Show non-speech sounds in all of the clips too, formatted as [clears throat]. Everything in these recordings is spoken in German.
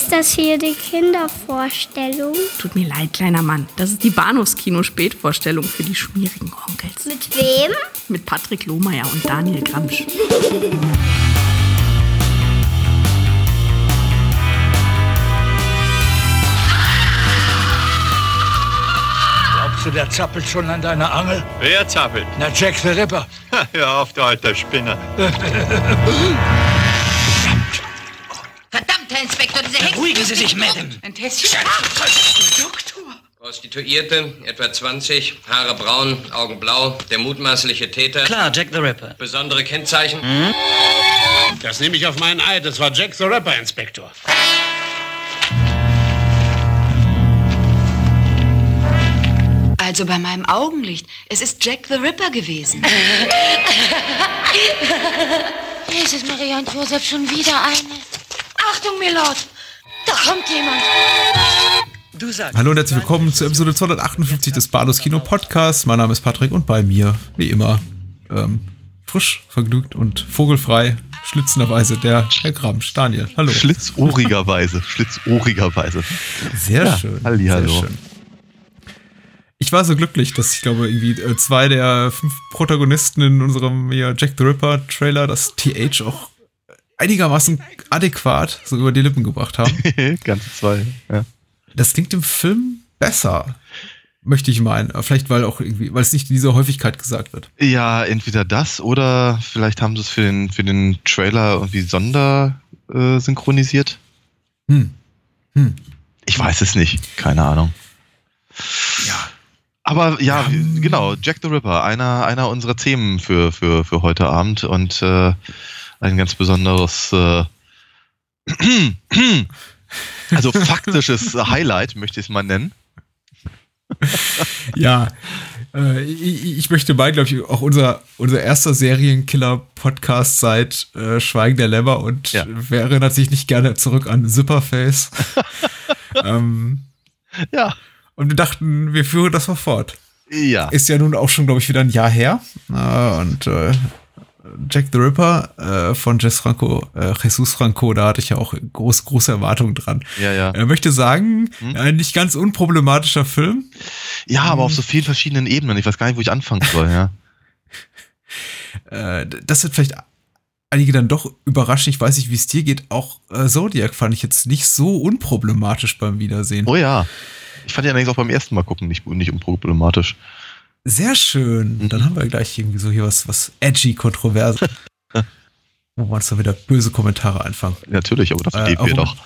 Ist das hier die Kindervorstellung? Tut mir leid, kleiner Mann. Das ist die Bahnhofskino-Spätvorstellung für die schmierigen Onkels. Mit wem? Mit Patrick Lohmeier und Daniel Gramsch. Glaubst du, der zappelt schon an deiner Angel? Wer zappelt? Na, Jack the Ripper. Hör auf, du alter Spinner. [laughs] Herr Inspektor, diese Hexe... Beruhigen Sie sich, Madame. Ein Tässchen. Doktor. Prostituierte, etwa 20, Haare braun, Augen blau, der mutmaßliche Täter. Klar, Jack the Ripper. Besondere Kennzeichen. Das nehme ich auf meinen Eid. Das war Jack the Rapper, Inspektor. Also bei meinem Augenlicht. Es ist Jack the Ripper gewesen. [laughs] Jesus, Maria und Josef, schon wieder eine. Achtung, Milord! Da kommt jemand. Du sagst. Hallo und herzlich willkommen zu Episode 258 des Bados Kino Podcasts. Mein Name ist Patrick und bei mir, wie immer, ähm, frisch, vergnügt und vogelfrei, schlitzenderweise der Herr Gramsch. Daniel, hallo. Schlitzohrigerweise. Schlitzohrigerweise. Sehr Ja, schön. hallihallo. Sehr schön. Ich war so glücklich, dass ich glaube, irgendwie äh, zwei der fünf Protagonisten in unserem ja, Jack the Ripper Trailer das TH auch einigermaßen adäquat so über die Lippen gebracht haben. [laughs] Ganze zwei. Ja. Das klingt im Film besser, möchte ich meinen. Vielleicht, weil auch irgendwie, weil es nicht in dieser Häufigkeit gesagt wird. ja, entweder das oder vielleicht haben sie es für den, für den Trailer irgendwie sonder äh, synchronisiert. Hm. Hm. Ich weiß es nicht. Keine Ahnung. Ja. Aber ja, wie- genau, Jack the Ripper, einer, einer unserer Themen für, für, für heute Abend und äh, ein ganz besonderes, äh, [clears throat] also faktisches Highlight, möchte ich es mal nennen. Ja. Äh, ich, ich möchte mal, glaube ich, auch unser, unser erster Serienkiller-Podcast seit äh, Schweigen der Lämmer und Ja. wer erinnert sich nicht gerne zurück an Zipperface? [laughs] ähm, Ja. und wir dachten, wir führen das mal fort. Ja. Ist ja nun auch schon, glaube ich, wieder ein Jahr her. Äh, und äh, Jack the Ripper äh, von Jess Franco, äh, Jesus Franco, da hatte ich ja auch groß, große Erwartungen dran. Ja, ja. Er möchte sagen, ein nicht ganz unproblematischer Film. Ja, aber auf so vielen verschiedenen Ebenen. Ich weiß gar nicht, wo ich anfangen soll, ja. [laughs] Äh, das wird vielleicht einige dann doch überraschen. Ich weiß nicht, wie es dir geht. Auch äh, Zodiac fand ich jetzt nicht so unproblematisch beim Wiedersehen. Oh ja. Ich fand ihn allerdings auch beim ersten Mal gucken nicht, nicht unproblematisch. Sehr schön. Dann haben wir gleich irgendwie so hier was, was edgy, kontrovers. Wo uns dann wieder böse Kommentare einfangen. Natürlich, aber dafür Äh, leben wir doch.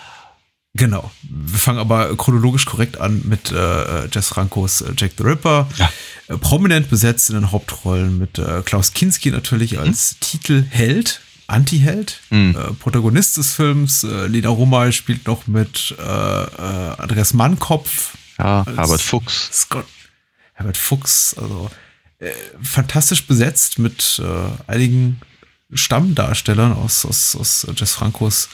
Genau. Wir fangen aber chronologisch korrekt an mit äh, Jess Francos äh, Jack the Ripper. Ja. Äh, prominent besetzt in den Hauptrollen mit äh, Klaus Kinski natürlich als Titelheld, Antiheld, Mhm. äh, Protagonist des Films. Äh, Lena Romay spielt noch mit Andreas Mannkopf. Ja, als Herbert Fuchs. Scott, Herbert Fuchs, also äh, fantastisch besetzt mit äh, einigen Stammdarstellern aus, aus, aus Jess Francos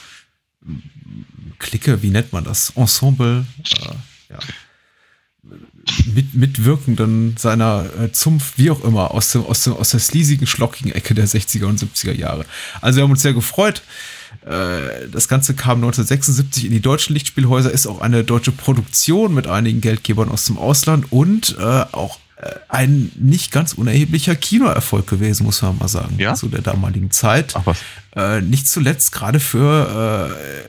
Clique, wie nennt man das? Ensemble, äh, ja. Mit, mitwirkenden seiner äh, Zunft, wie auch immer, aus, dem, aus, dem, aus der sleasigen, schlockigen Ecke der 60er und 70er Jahre. Also wir haben uns sehr gefreut. Äh, Das Ganze kam 1976 in die deutschen Lichtspielhäuser, ist auch eine deutsche Produktion mit einigen Geldgebern aus dem Ausland und äh, auch äh, ein nicht ganz unerheblicher Kinoerfolg gewesen, muss man mal sagen, Ja? zu der damaligen Zeit. Ach was. Nicht zuletzt gerade für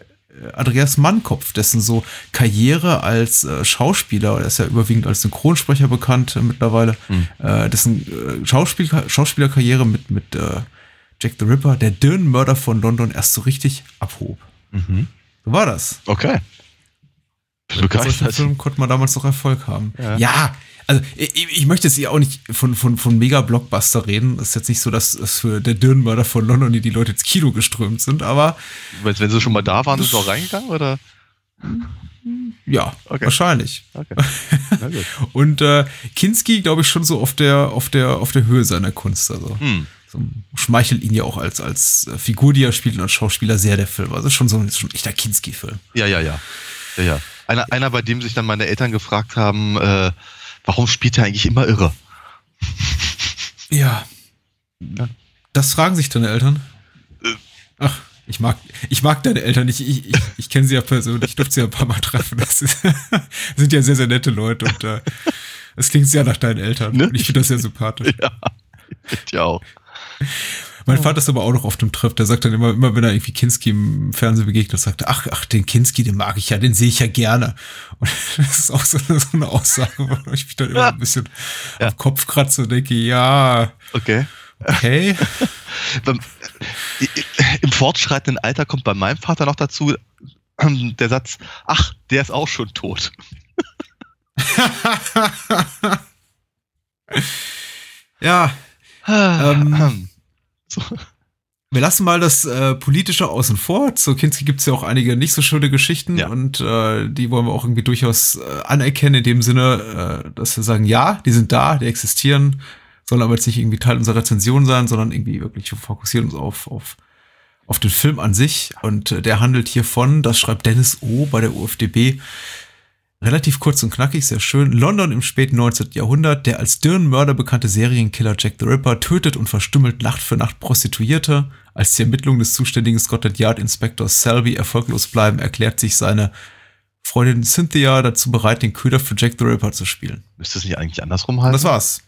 Andreas Mannkopf, dessen so Karriere als äh, Schauspieler, er ist ja überwiegend als Synchronsprecher bekannt äh, mittlerweile, äh, dessen Schauspiel Schauspielerkarriere mit, mit Jack the Ripper, der Dirnmörder von London, erst so richtig abhob. Mhm. So war das. Okay. Mit solchen. Filmen konnte man damals noch Erfolg haben. Ja. Ja, also ich, ich möchte jetzt hier auch nicht von, von, von Mega-Blockbuster reden. Es ist jetzt nicht so, dass es für der Dirnmörder von London die, die Leute ins Kino geströmt sind, aber Wenn, wenn sie schon mal da waren, sind sie auch reingegangen, oder? ja, Okay. wahrscheinlich. Okay. [laughs] Und äh, Kinski, glaube ich, schon so auf der, auf der, auf der Höhe seiner Kunst. Also Hm. So, schmeichelt ihn ja auch als, als äh, Figur, die er spielt und als Schauspieler sehr der Film. Also schon so ein, schon ein echter Kinski-Film. Ja, ja, ja. Ja, ja. Einer, einer, bei dem sich dann meine Eltern gefragt haben, äh, warum spielt er eigentlich immer irre? [laughs] Ja. Das fragen sich deine Eltern? Ach, Ich mag, ich mag deine Eltern nicht. Ich, ich, ich kenne sie ja persönlich. Ich durfte sie ja ein paar Mal treffen. Das ist, [laughs] sind ja sehr, sehr nette Leute und äh, es klingt sehr nach deinen Eltern. Ne? Und ich finde das sehr sympathisch. [laughs] Ja, ich auch. [laughs] Mein Vater ist aber auch noch auf dem Trip. Der sagt dann immer, immer wenn er irgendwie Kinski im Fernsehen begegnet, sagt er, ach, ach, den Kinski, den mag ich ja, den sehe ich ja gerne. Und [laughs] das ist auch so, eine- so eine Aussage, wo ich mich dann immer ein bisschen Ja. am Kopf kratze und denke, ja, Okay. okay. [laughs] Im fortschreitenden Alter kommt bei meinem Vater noch dazu ähm, der Satz, ach, der ist auch schon tot. ja, ähm, So. wir lassen mal das äh, Politische außen vor. Zu Kinski gibt es ja auch einige nicht so schöne Geschichten Ja. und äh, die wollen wir auch irgendwie durchaus äh, anerkennen, in dem Sinne, äh, dass wir sagen, ja, die sind da, die existieren, sollen aber jetzt nicht irgendwie Teil unserer Rezension sein, sondern irgendwie wirklich fokussieren uns auf, auf, auf den Film an sich. Und äh, der handelt hier von, das schreibt Dennis O. bei der UFDB, Relativ kurz und knackig, sehr schön. London im späten 19. Jahrhundert. Der als Dirnmörder bekannte Serienkiller Jack the Ripper tötet und verstümmelt Nacht für Nacht Prostituierte. Als die Ermittlungen des zuständigen Scotland Yard Inspectors Selby erfolglos bleiben, erklärt sich seine Freundin Cynthia dazu bereit, den Köder für Jack the Ripper zu spielen. Müsste es nicht eigentlich andersrum heißen? das war's.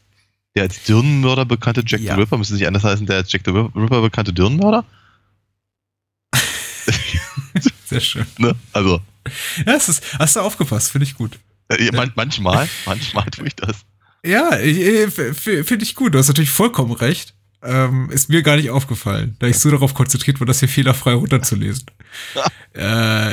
Der als Dirnenmörder bekannte Jack Ja. the Ripper müsste es nicht anders heißen, der als Jack the Ripper bekannte Dirnenmörder? [laughs] Sehr schön. Ne? Also, Ja, es ist, hast du aufgepasst, finde ich gut. äh, man, manchmal, [laughs] manchmal tue ich das. Ja, ich- ich- f- finde ich gut. Du hast natürlich vollkommen recht. Ähm, ist mir gar nicht aufgefallen, da ich so darauf konzentriert war, das hier fehlerfrei runterzulesen. [laughs] äh,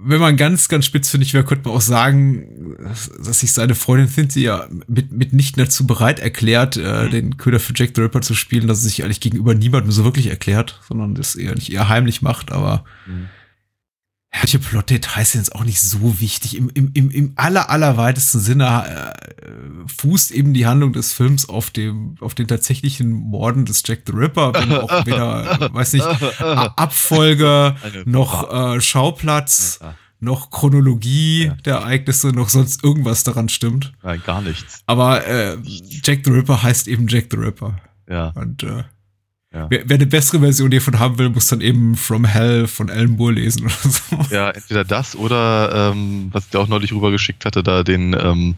wenn man ganz, ganz spitzfindig wäre, könnte man auch sagen, dass sich seine Freundin Cynthia mit, mitnichten dazu bereit erklärt, äh, den Köder für Jack the Ripper zu spielen, dass sie sich eigentlich gegenüber niemandem so wirklich erklärt, sondern das eher nicht eher heimlich macht, aber Welche Plot-Details sind jetzt auch nicht so wichtig. Im, im, im, im aller, allerweitesten Sinne äh, fußt eben die Handlung des Films auf dem, auf den tatsächlichen Morden des Jack the Ripper, wenn auch weder, äh, weiß nicht, Abfolge, noch äh, Schauplatz, Ja. noch Chronologie der Ereignisse, noch sonst irgendwas daran stimmt. Nein, gar nichts. Aber äh, Jack the Ripper heißt eben Jack the Ripper. Ja. Und äh, Ja. wer, wer eine bessere Version hiervon haben will, muss dann eben From Hell von Alan Moore lesen oder so. Ja, entweder das oder ähm, was ich dir auch neulich rübergeschickt hatte, da den, ähm,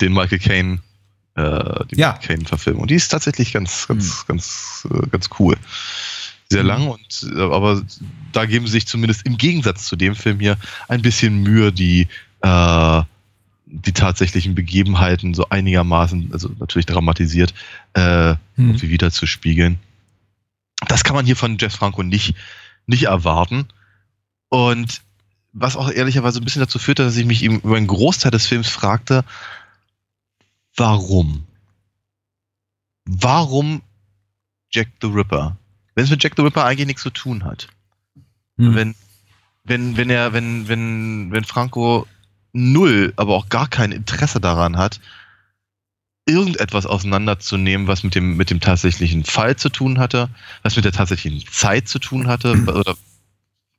den Michael Caine, äh, die Ja. Michael Caine-Verfilmung. Und die ist tatsächlich ganz, ganz, ganz, äh, ganz cool. Sehr Mhm. lang und äh, aber da geben sie sich zumindest im Gegensatz zu dem Film hier ein bisschen Mühe, die äh, die tatsächlichen Begebenheiten so einigermaßen, also natürlich dramatisiert, äh, Hm. irgendwie wieder zu spiegeln. Das kann man hier von Jeff Franco nicht, nicht erwarten. Und was auch ehrlicherweise ein bisschen dazu führte, dass ich mich über einen Großteil des Films fragte, warum? Warum Jack the Ripper? Wenn es mit Jack the Ripper eigentlich nichts zu tun hat. Hm. Wenn, wenn, wenn er, wenn, wenn, wenn Franco null, aber auch gar kein Interesse daran hat, irgendetwas auseinanderzunehmen, was mit dem, mit dem tatsächlichen Fall zu tun hatte, was mit der tatsächlichen Zeit zu tun hatte, [clears throat] oder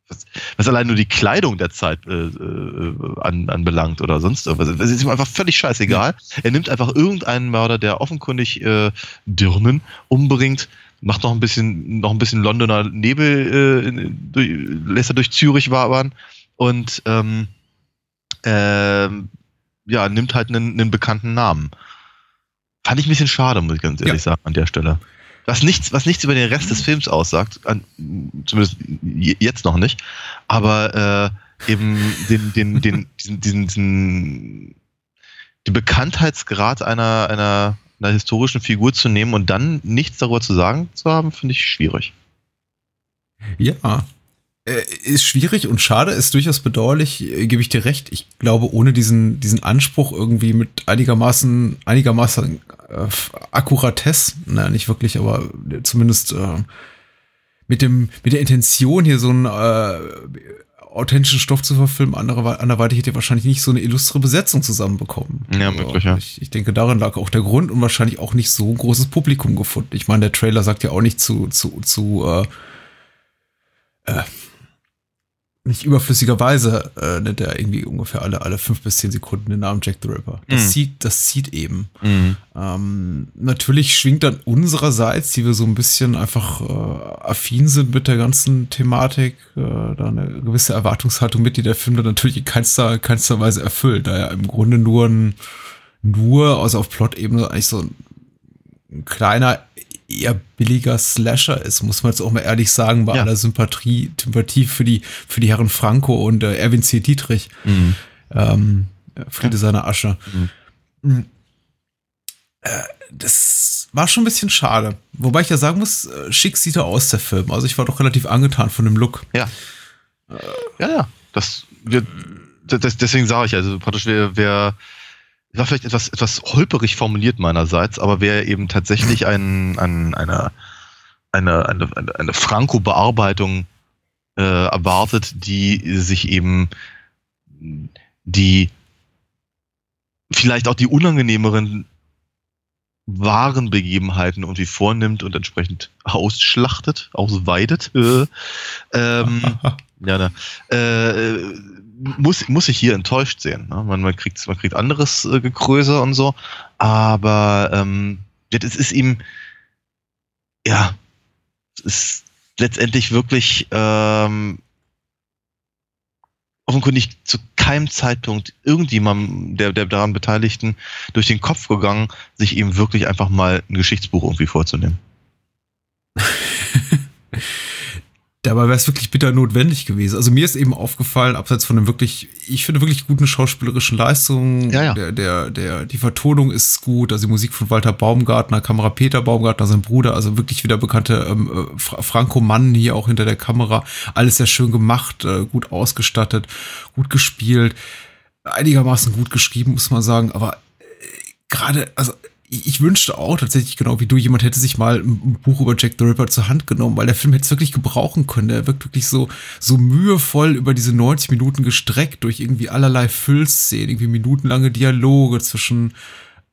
was, was allein nur die Kleidung der Zeit äh, äh, an, anbelangt oder sonst irgendwas. Das ist ihm einfach völlig scheißegal. Er nimmt einfach irgendeinen Mörder, der offenkundig äh, Dirnen umbringt, macht noch ein bisschen, noch ein bisschen Londoner Nebel, äh, in- durch, lässt er durch Zürich wabern und ähm, ähm, ja, nimmt halt einen, einen bekannten Namen. Fand ich ein bisschen schade, muss ich ganz ehrlich sagen, an der Stelle. Was nichts, was nichts über den Rest des Films aussagt, an, zumindest je- jetzt noch nicht, aber äh, eben den, den, den, diesen, diesen, diesen, den Bekanntheitsgrad einer, einer, einer historischen Figur zu nehmen und dann nichts darüber zu sagen zu haben, finde ich schwierig. Ja. Äh, Ist schwierig und schade, ist durchaus bedauerlich, äh, gebe ich dir recht. Ich glaube, ohne diesen, diesen Anspruch irgendwie mit einigermaßen, einigermaßen äh, Akkuratesse, naja, nicht wirklich, aber zumindest äh, mit dem, mit der Intention hier so einen äh, authentischen Stoff zu verfilmen, andere, anderweitig hätte ihr wahrscheinlich nicht so eine illustre Besetzung zusammenbekommen. Ja, Also, möglich, ja. Ich, ich denke, darin lag auch der Grund und wahrscheinlich auch nicht so ein großes Publikum gefunden. Ich meine, der Trailer sagt ja auch nicht zu, zu, zu äh, nicht überflüssigerweise äh, nennt er irgendwie ungefähr alle, alle fünf bis zehn Sekunden den Namen Jack the Ripper. Das Mhm. zieht, das zieht eben. Mhm. Ähm, natürlich schwingt dann unsererseits, die wir so ein bisschen einfach äh, affin sind mit der ganzen Thematik, äh, da eine gewisse Erwartungshaltung mit, die der Film dann natürlich in keinster, keinster Weise erfüllt, da er im Grunde nur ein, nur, also auf Plot-Ebene eigentlich so ein, ein kleiner, eher billiger Slasher ist, muss man jetzt auch mal ehrlich sagen, bei Ja. aller Sympathie, Sympathie für die, für die Herren Franco und äh, Erwin C. Dietrich. Mhm. Ähm, Friede seiner Asche. Mhm. Mhm. Äh, das war schon ein bisschen schade. Wobei ich ja sagen muss, äh, schick sieht er aus, der Film. Also ich war doch relativ angetan von dem Look. Ja. Ja, ja. Das, wir, das, deswegen sage ich, also praktisch, wer, wer war vielleicht etwas, etwas holperig formuliert meinerseits, aber wer eben tatsächlich ein, ein, eine, eine, eine, eine, eine Franco-Bearbeitung äh, erwartet, die sich eben die vielleicht auch die unangenehmeren wahren Begebenheiten irgendwie vornimmt und entsprechend ausschlachtet, ausweidet. Äh, ähm, [laughs] ja, ne, äh, muss, muss ich hier enttäuscht sehen. Ne? Man, man, kriegt, man kriegt anderes äh, Gekröse und so, aber ähm, es ist ihm, ja, ist letztendlich wirklich ähm, offenkundig zu keinem Zeitpunkt irgendjemandem der, der daran Beteiligten durch den Kopf gegangen, sich eben wirklich einfach mal ein Geschichtsbuch irgendwie vorzunehmen. [laughs] Dabei wäre es wirklich bitter notwendig gewesen. Also mir ist eben aufgefallen, abseits von einem wirklich, ich finde wirklich guten schauspielerischen Leistungen, Ja, ja. Der, der, der, die Vertonung ist gut, also die Musik von Walter Baumgartner, Kamera Peter Baumgartner, sein Bruder, also wirklich wieder bekannte ähm, äh, Fra Franco Mann hier auch hinter der Kamera. Alles sehr schön gemacht, äh, gut ausgestattet, gut gespielt, einigermaßen gut geschrieben, muss man sagen, aber äh, gerade, also ich wünschte auch tatsächlich genau wie du, jemand hätte sich mal ein Buch über Jack the Ripper zur Hand genommen, weil der Film hätte es wirklich gebrauchen können. Der wirkt wirklich so, so mühevoll über diese 90 Minuten gestreckt durch irgendwie allerlei Füllszenen, irgendwie minutenlange Dialoge zwischen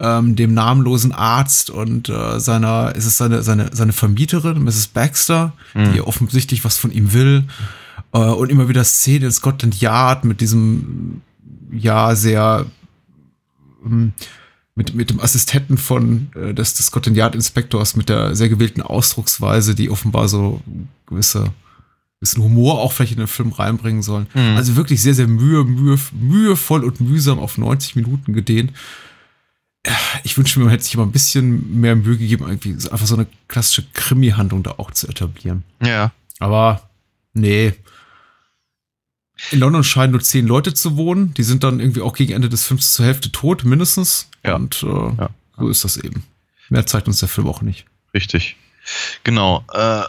ähm, dem namenlosen Arzt und äh, seiner, ist es seine, seine, seine Vermieterin, Mrs. Baxter, die offensichtlich was von ihm will. Äh, und immer wieder Szenen in Scotland Yard mit diesem, ja, sehr, ähm, mit, mit dem Assistenten von äh, des, des Scotland Yard Inspektors mit der sehr gewählten Ausdrucksweise, die offenbar so gewisse bisschen Humor auch vielleicht in den Film reinbringen sollen. Mhm. Also wirklich sehr, sehr mühe, mühe, mühevoll und mühsam auf 90 Minuten gedehnt. Äh, Ich wünsche mir, man hätte sich mal ein bisschen mehr Mühe gegeben, irgendwie einfach so eine klassische Krimi-Handlung da auch zu etablieren. Ja. Aber nee. In London scheinen nur zehn Leute zu wohnen. Die sind dann irgendwie auch gegen Ende des Films zur Hälfte tot, mindestens. Ja. Und äh, Ja. so ist das eben. Mehr zeigt uns der Film auch nicht. Richtig. Genau. Äh,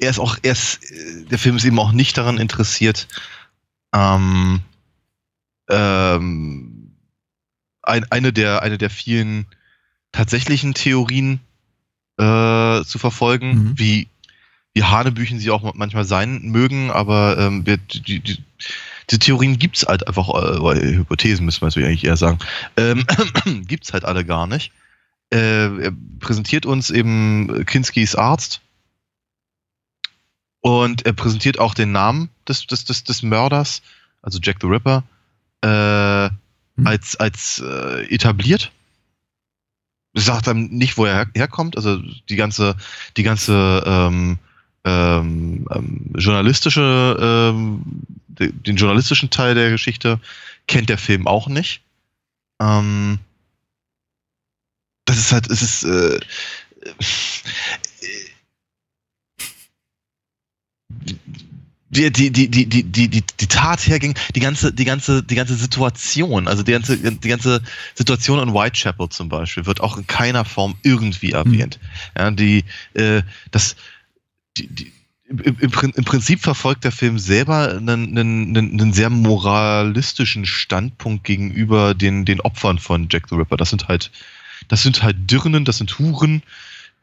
er ist auch, er ist, äh, der Film ist eben auch nicht daran interessiert, ähm, ähm, ein, eine, der, eine der vielen tatsächlichen Theorien äh, zu verfolgen, Mhm. wie, wie Hanebüchen sie auch manchmal sein mögen, aber ähm, wir, die, die, die, diese Theorien gibt's halt einfach, äh, Hypothesen müssen wir natürlich eigentlich eher sagen, ähm, [clears throat] gibt's halt alle gar nicht äh, er präsentiert uns eben Kinskys Arzt und er präsentiert auch den Namen des, des, des, des Mörders, also Jack the Ripper, äh, Hm. als, als äh, etabliert. Er sagt dann nicht, wo er her herkommt, also die ganze, die ganze ähm, ähm, ähm, journalistische, ähm, de, den journalistischen Teil der Geschichte kennt der Film auch nicht. Ähm, das ist halt, es ist, äh, die, die, die, die, die, die, die Tat herging, die ganze, die ganze, die ganze Situation, also die ganze, die ganze Situation in Whitechapel zum Beispiel, wird auch in keiner Form irgendwie erwähnt. Hm. Ja, die, äh, das, die, die, im, im, im Prinzip verfolgt der Film selber einen, einen, einen, sehr moralistischen Standpunkt gegenüber den, den Opfern von Jack the Ripper. Das sind halt, das sind halt Dirnen, das sind Huren,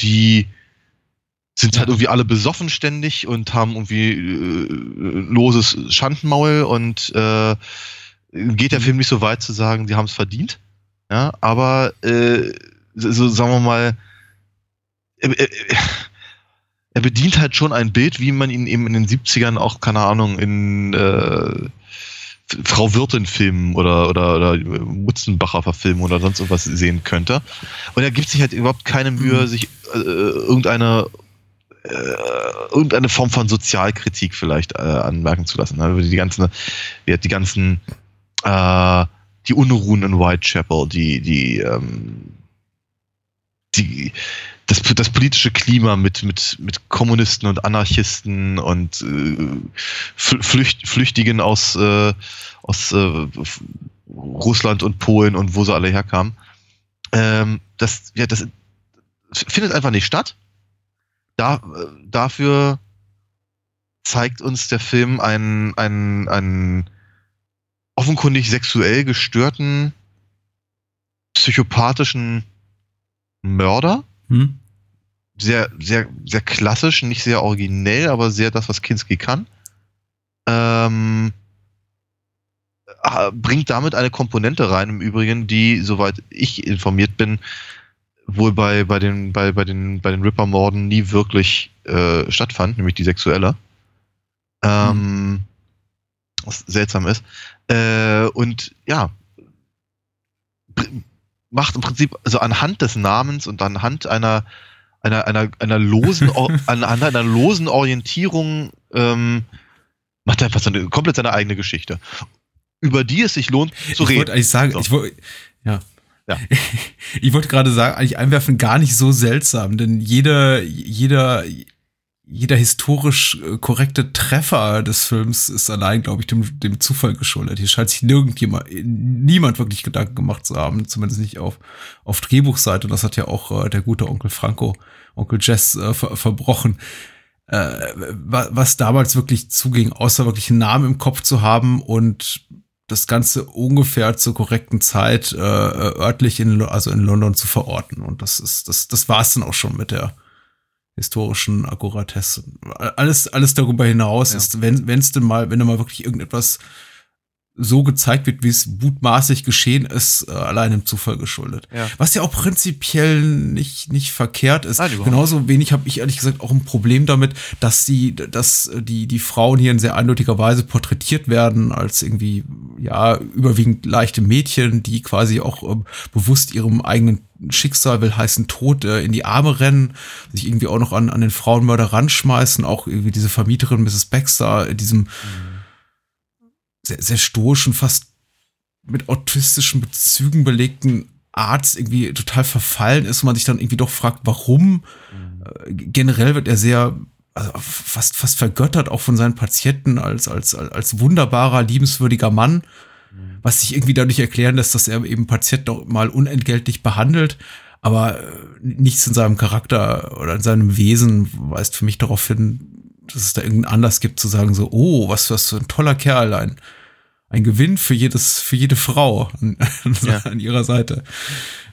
die sind halt irgendwie alle besoffen ständig und haben irgendwie äh, loses Schandmaul und äh, geht der Film nicht so weit zu sagen, die haben es verdient. Ja, aber äh, so sagen wir mal, äh, äh, er bedient halt schon ein Bild, wie man ihn eben in den 70ern auch, keine Ahnung, in äh, Frau Wirtin-Filmen oder, oder, oder Mutzenbacher verfilmen oder sonst irgendwas sehen könnte. Und er gibt sich halt überhaupt keine Mühe, Mhm. sich äh, irgendeine äh, irgendeine Form von Sozialkritik vielleicht äh, anmerken zu lassen. Ne? Die ganzen, die ganzen, äh, die Unruhen in Whitechapel, die, die, ähm, die, das, das politische Klima mit, mit, mit Kommunisten und Anarchisten und äh, Fl- Flücht, Flüchtigen aus, äh, aus äh, Russland und Polen und wo sie alle herkamen. Ähm, das, ja, das findet einfach nicht statt. Da, äh, dafür zeigt uns der Film einen, einen, einen offenkundig sexuell gestörten, psychopathischen Mörder. Hm? Sehr, sehr, sehr klassisch, nicht sehr originell, aber sehr das, was Kinski kann. Ähm, äh, bringt damit eine Komponente rein, im Übrigen, die, soweit ich informiert bin, wohl bei, bei den, bei, bei den, bei den Ripper-Morden nie wirklich äh, stattfand, nämlich die sexuelle. Ähm, Was seltsam ist. Äh, und ja, macht im Prinzip, also anhand des Namens und anhand einer, einer, einer, einer losen, [laughs] anhand einer losen Orientierung, ähm, macht er einfach seine, komplett seine eigene Geschichte. Über die es sich lohnt zu ich reden. wollte eigentlich sagen, So. ich wollte, ja. Ja. [laughs] ich wollte gerade sagen, eigentlich einwerfen gar nicht so seltsam, denn jeder, jeder, jeder historisch äh, korrekte Treffer des Films ist allein, glaube ich, dem, dem Zufall geschuldet. Hier scheint sich nirgendjemand, niemand wirklich Gedanken gemacht zu haben, zumindest nicht auf, auf Drehbuchseite. Und das hat ja auch äh, der gute Onkel Franco, Onkel Jess äh, ver verbrochen. Äh, wa- was damals wirklich zuging, außer wirklich einen Namen im Kopf zu haben und das Ganze ungefähr zur korrekten Zeit äh, örtlich in, also in London zu verorten. Und das ist, das, das war es dann auch schon mit der historischen Akkuratesse. Alles, alles darüber hinaus Ja. ist, wenn wenn es denn mal, wenn da mal wirklich irgendetwas so gezeigt wird, wie es mutmaßlich geschehen ist, äh, allein im Zufall geschuldet. Ja. Was ja auch prinzipiell nicht, nicht verkehrt ist. Nein, Genauso wenig habe ich ehrlich gesagt auch ein Problem damit, dass die, dass die, die Frauen hier in sehr eindeutiger Weise porträtiert werden als irgendwie, ja, überwiegend leichte Mädchen, die quasi auch ähm, bewusst ihrem eigenen Schicksal, will heißen Tod, äh, in die Arme rennen, sich irgendwie auch noch an, an den Frauenmörder ranschmeißen, auch irgendwie diese Vermieterin Mrs. Baxter in diesem sehr, sehr stoischen, fast mit autistischen Bezügen belegten Arzt irgendwie total verfallen ist und man sich dann irgendwie doch fragt, warum. Äh, Generell wird er sehr, also fast, fast vergöttert auch von seinen Patienten als, als, als wunderbarer, liebenswürdiger Mann, was sich irgendwie dadurch erklären lässt, dass er eben Patienten auch mal unentgeltlich behandelt. Aber äh, nichts in seinem Charakter oder in seinem Wesen weist für mich darauf hin, dass es da irgendeinen Anlass gibt zu sagen so, oh, was, was für ein toller Kerl, ein, ein Gewinn für jedes, für jede Frau an, [laughs] Ja. an ihrer Seite.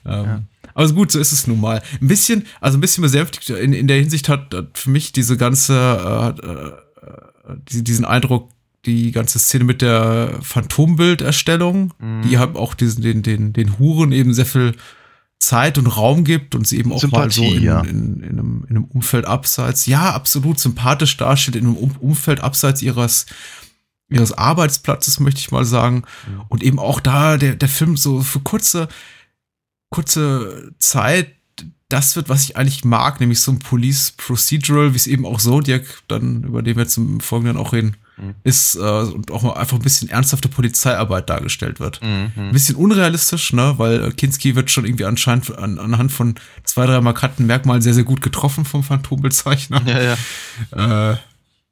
Ähm, Aber gut, so ist es nun mal. Ein bisschen, also ein bisschen besänftigt in, in der Hinsicht hat, hat für mich diese ganze, äh, äh, die- diesen Eindruck, die ganze Szene mit der Phantombilderstellung, die haben auch diesen, den, den, den Huren eben sehr viel Zeit und Raum gibt und sie eben auch mal so Sympathie, in, ja. in, in, einem, in einem Umfeld abseits, ja, absolut sympathisch darstellt, in einem um Umfeld abseits ihres, ihres Arbeitsplatzes, möchte ich mal sagen. Und eben auch da der, der Film so für kurze, kurze Zeit das wird, was ich eigentlich mag, nämlich so ein Police Procedural, wie es eben auch Zodiac, dann, über den wir jetzt im Folgenden auch reden, ist äh, und auch mal einfach ein bisschen ernsthafte Polizeiarbeit dargestellt wird. Mhm. Ein bisschen unrealistisch, ne, weil äh, Kinski wird schon irgendwie anscheinend an, anhand von zwei, drei markanten Merkmalen sehr, sehr gut getroffen vom Phantombezeichner. Ja, ja. [laughs] Äh,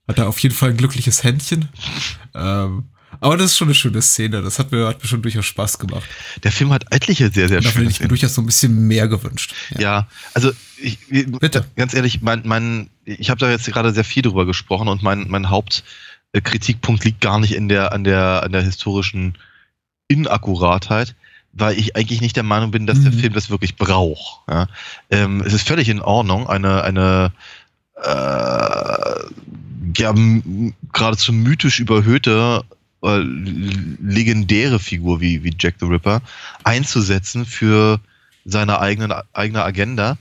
hat er auf jeden Fall ein glückliches Händchen. [laughs] ähm, aber das ist schon eine schöne Szene. Das hat mir, hat mir schon durchaus Spaß gemacht. Der Film hat etliche sehr, sehr schöne hätte ich mir Szenen. durchaus so ein bisschen mehr gewünscht. Ja, also ich, Bitte. ganz ehrlich, mein, mein, ich habe da jetzt gerade sehr viel drüber gesprochen und mein, mein Hauptkritikpunkt liegt gar nicht in der, an der, an der historischen Inakkuratheit, weil ich eigentlich nicht der Meinung bin, dass der Mhm. Film das wirklich braucht. Ja? Ähm, es ist völlig in Ordnung, eine, eine äh, ja, geradezu mythisch überhöhte äh, legendäre Figur wie, wie Jack the Ripper einzusetzen für seine eigenen, eigene Agenda.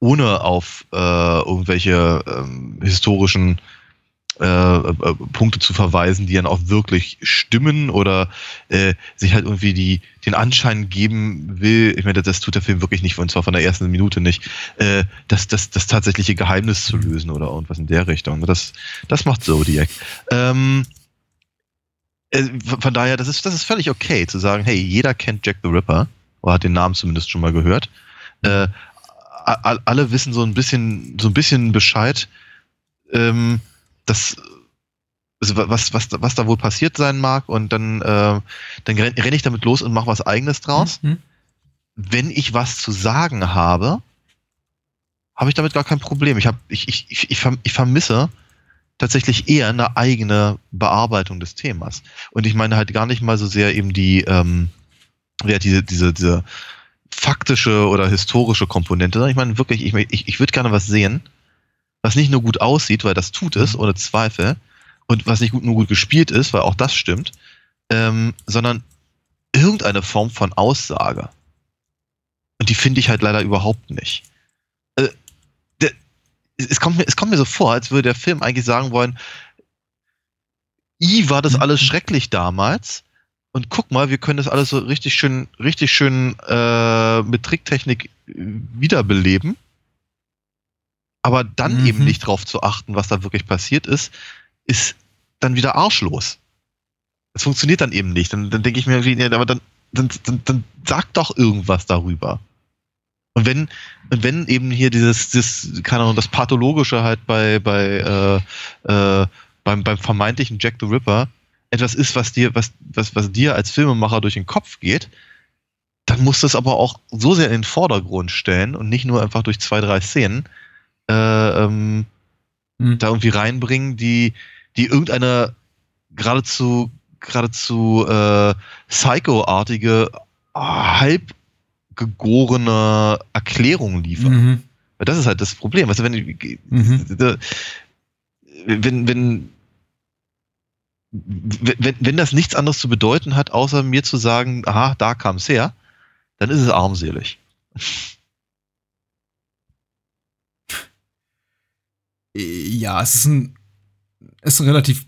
ohne auf äh, irgendwelche ähm, historischen äh, äh, Punkte zu verweisen, die dann auch wirklich stimmen oder äh, sich halt irgendwie die, den Anschein geben will, ich meine, das tut der Film wirklich nicht, und zwar von der ersten Minute nicht, äh, das, das, das tatsächliche Geheimnis zu lösen oder irgendwas in der Richtung. Das, das macht Zodiac. Ähm, äh, von daher, das ist, das ist völlig okay zu sagen, hey, jeder kennt Jack the Ripper, oder hat den Namen zumindest schon mal gehört. Äh, alle wissen so ein bisschen, so ein bisschen Bescheid. Ähm, das, also was, was, was da wohl passiert sein mag und dann, äh, dann renne ich damit los und mache was eigenes draus. Mhm. Wenn ich was zu sagen habe, habe ich damit gar kein Problem. Ich, hab, ich, ich, ich, ich, ich vermisse tatsächlich eher eine eigene Bearbeitung des Themas. Und ich meine halt gar nicht mal so sehr eben die, ähm, ja, diese, diese, diese faktische oder historische Komponente. Ich meine wirklich, ich, ich, ich würde gerne was sehen, was nicht nur gut aussieht, weil das tut es, mhm. ohne Zweifel, und was nicht gut, nur gut gespielt ist, weil auch das stimmt, ähm, sondern irgendeine Form von Aussage. Und die finde ich halt leider überhaupt nicht. Also, der, es, kommt mir, es kommt mir so vor, als würde der Film eigentlich sagen wollen, I war das mhm. alles schrecklich damals. Und guck mal, wir können das alles so richtig schön, richtig schön äh, mit Tricktechnik wiederbeleben aber dann mhm. eben nicht drauf zu achten, was da wirklich passiert ist, ist dann wieder arschlos. Es funktioniert dann eben nicht. Dann, dann denke ich mir irgendwie, aber dann, dann, dann, dann sag doch irgendwas darüber. Und wenn, und wenn eben hier dieses, dieses, keine Ahnung, das Pathologische halt bei, bei, äh, äh, beim, beim vermeintlichen Jack the Ripper etwas ist, was dir, was, was, was dir als Filmemacher durch den Kopf geht, dann musst du es aber auch so sehr in den Vordergrund stellen und nicht nur einfach durch zwei, drei Szenen, äh, ähm, hm. da irgendwie reinbringen, die, die irgendeine geradezu, geradezu äh, Psycho-artige, halb gegorene Erklärung liefern. Mhm. Das ist halt das Problem. Weißt du, wenn, mhm. wenn, wenn, wenn, wenn das nichts anderes zu bedeuten hat, außer mir zu sagen, aha, da kam es her, dann ist es armselig. Ja, es ist ein, ist ein relativ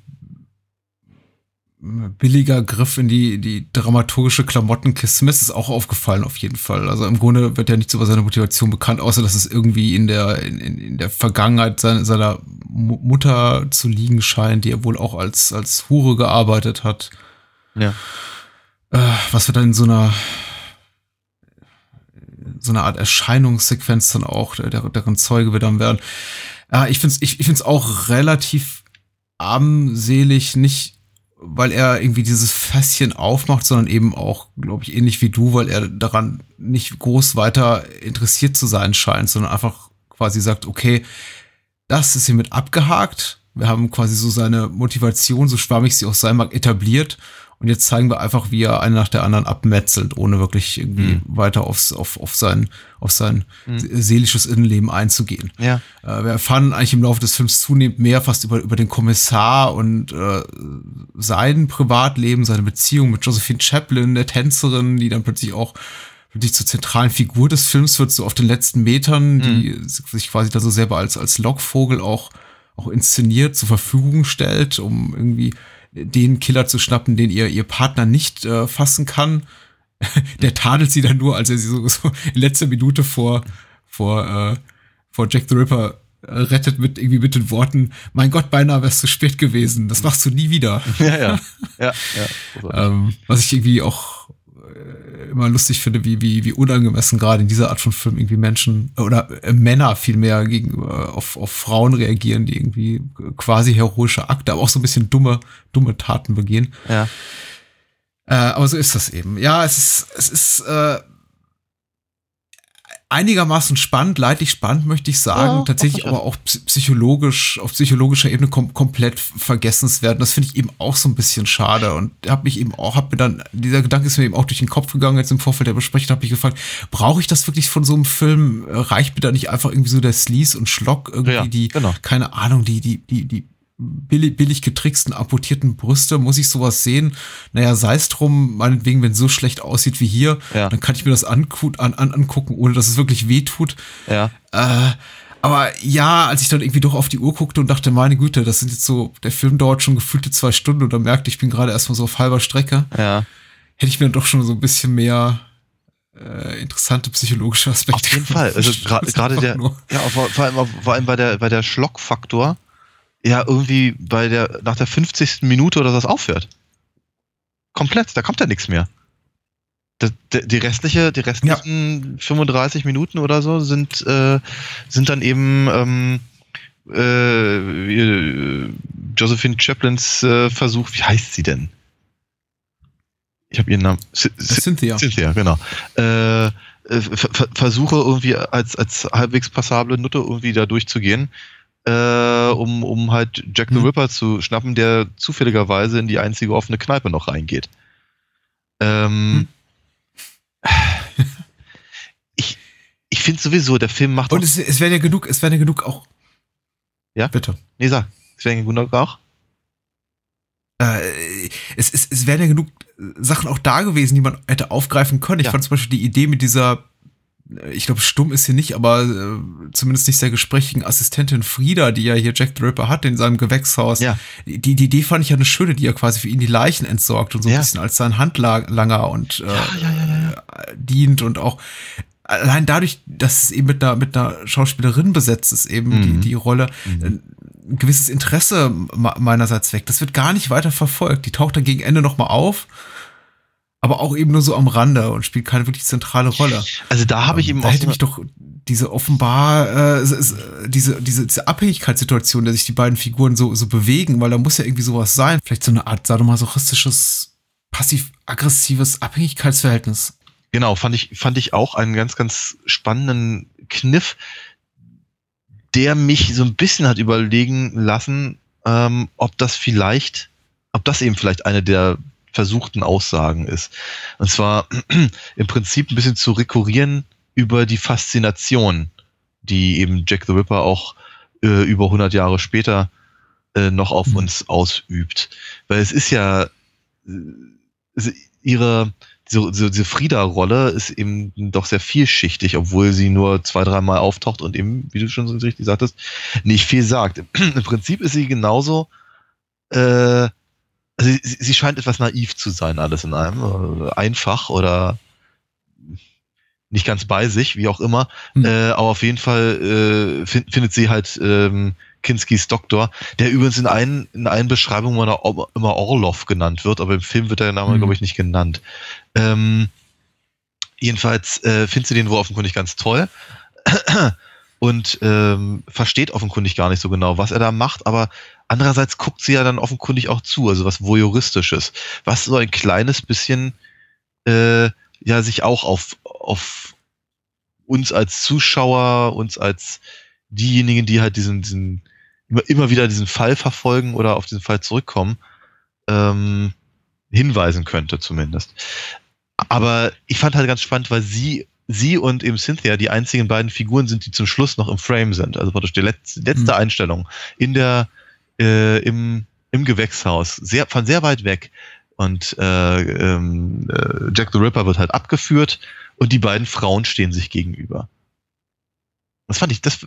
billiger Griff in die, die dramaturgische Klamottenkiste. Mir ist es auch aufgefallen, auf jeden Fall. Also im Grunde wird ja nichts über seine Motivation bekannt, außer dass es irgendwie in der, in, in der Vergangenheit seiner, seiner Mutter zu liegen scheint, die er wohl auch als, als Hure gearbeitet hat. Ja. Äh, was wir dann in so einer so eine Art Erscheinungssequenz dann auch, der, deren Zeuge wir dann werden. Ja, ich finde es ich, ich find's auch relativ armselig, nicht weil er irgendwie dieses Fässchen aufmacht, sondern eben auch, glaube ich, ähnlich wie du, weil er daran nicht groß weiter interessiert zu sein scheint, sondern einfach quasi sagt, okay, das ist hiermit abgehakt. Wir haben quasi so seine Motivation, so schwammig sie auch sein mag, etabliert und jetzt zeigen wir einfach, wie er eine nach der anderen abmetzelt, ohne wirklich irgendwie mhm. weiter aufs, auf, auf sein, auf sein mhm. seelisches Innenleben einzugehen. Ja. Äh, wir erfahren eigentlich im Laufe des Films zunehmend mehr fast über, über den Kommissar und äh, sein Privatleben, seine Beziehung mit Josephine Chaplin, der Tänzerin, die dann plötzlich auch wirklich zur zentralen Figur des Films wird, so auf den letzten Metern, mhm. die sich quasi da so selber als, als Lockvogel auch, auch inszeniert zur Verfügung stellt, um irgendwie den Killer zu schnappen, den ihr, ihr Partner nicht äh, fassen kann. [laughs] Der tadelt sie dann nur, als er sie so, [laughs] so in letzter Minute vor, vor, äh, vor Jack the Ripper äh, rettet mit irgendwie mit den Worten, mein Gott, beinahe wärst du spät gewesen, das machst du nie wieder. Ja, ja. [laughs] ja, ja. ähm, was ich irgendwie auch immer lustig finde, wie, wie, wie unangemessen gerade in dieser Art von Film irgendwie Menschen oder äh, Männer vielmehr gegenüber auf, auf Frauen reagieren, die irgendwie quasi heroische Akte, aber auch so ein bisschen dumme, dumme Taten begehen. Ja. Äh, aber so ist das eben. Ja, es ist, es ist äh, einigermaßen spannend, leidlich spannend, möchte ich sagen. Ja, Tatsächlich aber auch psychologisch, auf psychologischer Ebene kom komplett vergessenswert. Das finde ich eben auch so ein bisschen schade und habe mich eben auch, habe mir dann, dieser Gedanke ist mir eben auch durch den Kopf gegangen jetzt im Vorfeld der Besprechung, habe ich gefragt, brauche ich das wirklich von so einem Film? Reicht mir da nicht einfach irgendwie so der Sleaze und Schlock irgendwie, ja, die, genau. keine Ahnung, die, die, die, die billig, billig getricksten, amputierten Brüste, muss ich sowas sehen? Naja, sei es drum, meinetwegen, wenn es so schlecht aussieht wie hier, Ja. dann kann ich mir das an, an, angucken, ohne dass es wirklich weh tut. Ja. Äh, aber ja, als ich dann irgendwie doch auf die Uhr guckte und dachte, meine Güte, das sind jetzt so, der Film dauert schon gefühlte zwei Stunden und dann merkte ich, ich bin gerade erstmal so auf halber Strecke, Ja. hätte ich mir dann doch schon so ein bisschen mehr äh, interessante psychologische Aspekte Auf jeden Fall. Also [laughs] gerade der, ja, vor, vor allem, vor allem bei der, bei der Schlockfaktor, ja, irgendwie bei der, nach der 50. Minute oder was aufhört. Komplett, da kommt ja nichts mehr. Das, die, die restliche, die restlichen 35 Minuten oder so sind, äh, sind dann eben ähm, äh, äh, Josephine Chaplins äh, Versuch, wie heißt sie denn? Ich habe ihren Namen. C Cynthia. Cynthia, genau. Äh, äh, ver- versuche irgendwie als, als halbwegs passable Nutte irgendwie da durchzugehen, äh, um, um halt Jack the Mhm. Ripper zu schnappen, der zufälligerweise in die einzige offene Kneipe noch reingeht. Ähm, ich ich finde sowieso, der Film macht Und es, es wäre ja genug, es wäre ja genug auch. Ja? Bitte. Nee, sag. Sven Gunnar auch? Äh, es, es, es wären ja genug Sachen auch da gewesen, die man hätte aufgreifen können. Ich Ja. fand zum Beispiel die Idee mit dieser, ich glaube, stumm ist sie nicht, aber äh, zumindest nicht sehr gesprächigen Assistentin Frieda, die ja hier Jack the Ripper hat in seinem Gewächshaus. Ja. Die, die Idee fand ich ja eine schöne, die ja quasi für ihn die Leichen entsorgt und so ein Ja. bisschen als sein Handlanger und äh, dient und auch allein dadurch, dass es eben mit einer, mit einer Schauspielerin besetzt ist, eben Mhm. die, die Rolle, ein gewisses Interesse me- meinerseits weg. Das wird gar nicht weiter verfolgt. Die taucht dann gegen Ende nochmal auf, aber auch eben nur so am Rande und spielt keine wirklich zentrale Rolle. Also da habe ich Ähm, eben da auch hätte mich doch diese offenbar äh, es- es- diese, diese, diese Abhängigkeitssituation, der sich die beiden Figuren so, so bewegen, weil da muss ja irgendwie sowas sein. Vielleicht so eine Art sadomasochistisches, passiv-aggressives Abhängigkeitsverhältnis. Genau, fand ich, fand ich auch einen ganz, ganz spannenden Kniff, der mich so ein bisschen hat überlegen lassen, ähm, ob das vielleicht, ob das eben vielleicht eine der versuchten Aussagen ist. Und zwar [clears throat] im Prinzip ein bisschen zu rekurrieren über die Faszination, die eben Jack the Ripper auch äh, über 100 Jahre später äh, noch auf uns ausübt. Weil es ist ja äh, ihre, diese diese Frieda-Rolle ist eben doch sehr vielschichtig, obwohl sie nur zwei, dreimal auftaucht und eben, wie du schon so richtig sagtest, nicht viel sagt. [clears throat] Im Prinzip ist sie genauso, äh, also sie, sie scheint etwas naiv zu sein, alles in einem, äh, einfach oder nicht ganz bei sich, wie auch immer. Hm. Äh, aber auf jeden Fall äh, fin findet sie halt ähm, Kinskis Doktor, der übrigens in einen, in einen Beschreibungen immer, immer Orlov genannt wird, aber im Film wird der Name, Hm. glaube ich, nicht genannt. Ähm, jedenfalls äh, findet sie den wohl offenkundig ganz toll [clears throat] und ähm, versteht offenkundig gar nicht so genau, was er da macht, aber andererseits guckt sie ja dann offenkundig auch zu, also was voyeuristisches, was so ein kleines bisschen äh, ja sich auch auf, auf uns als Zuschauer, uns als diejenigen, die halt diesen, diesen immer, immer wieder diesen Fall verfolgen oder auf diesen Fall zurückkommen, ähm, hinweisen könnte zumindest. Aber ich fand halt ganz spannend, weil sie, sie und eben Cynthia die einzigen beiden Figuren sind, die zum Schluss noch im Frame sind. Also praktisch die letzte, letzte Mhm. Einstellung in der, äh, im, im Gewächshaus, sehr, von sehr weit weg. Und äh, ähm, äh, Jack the Ripper wird halt abgeführt und die beiden Frauen stehen sich gegenüber. Das fand ich, das,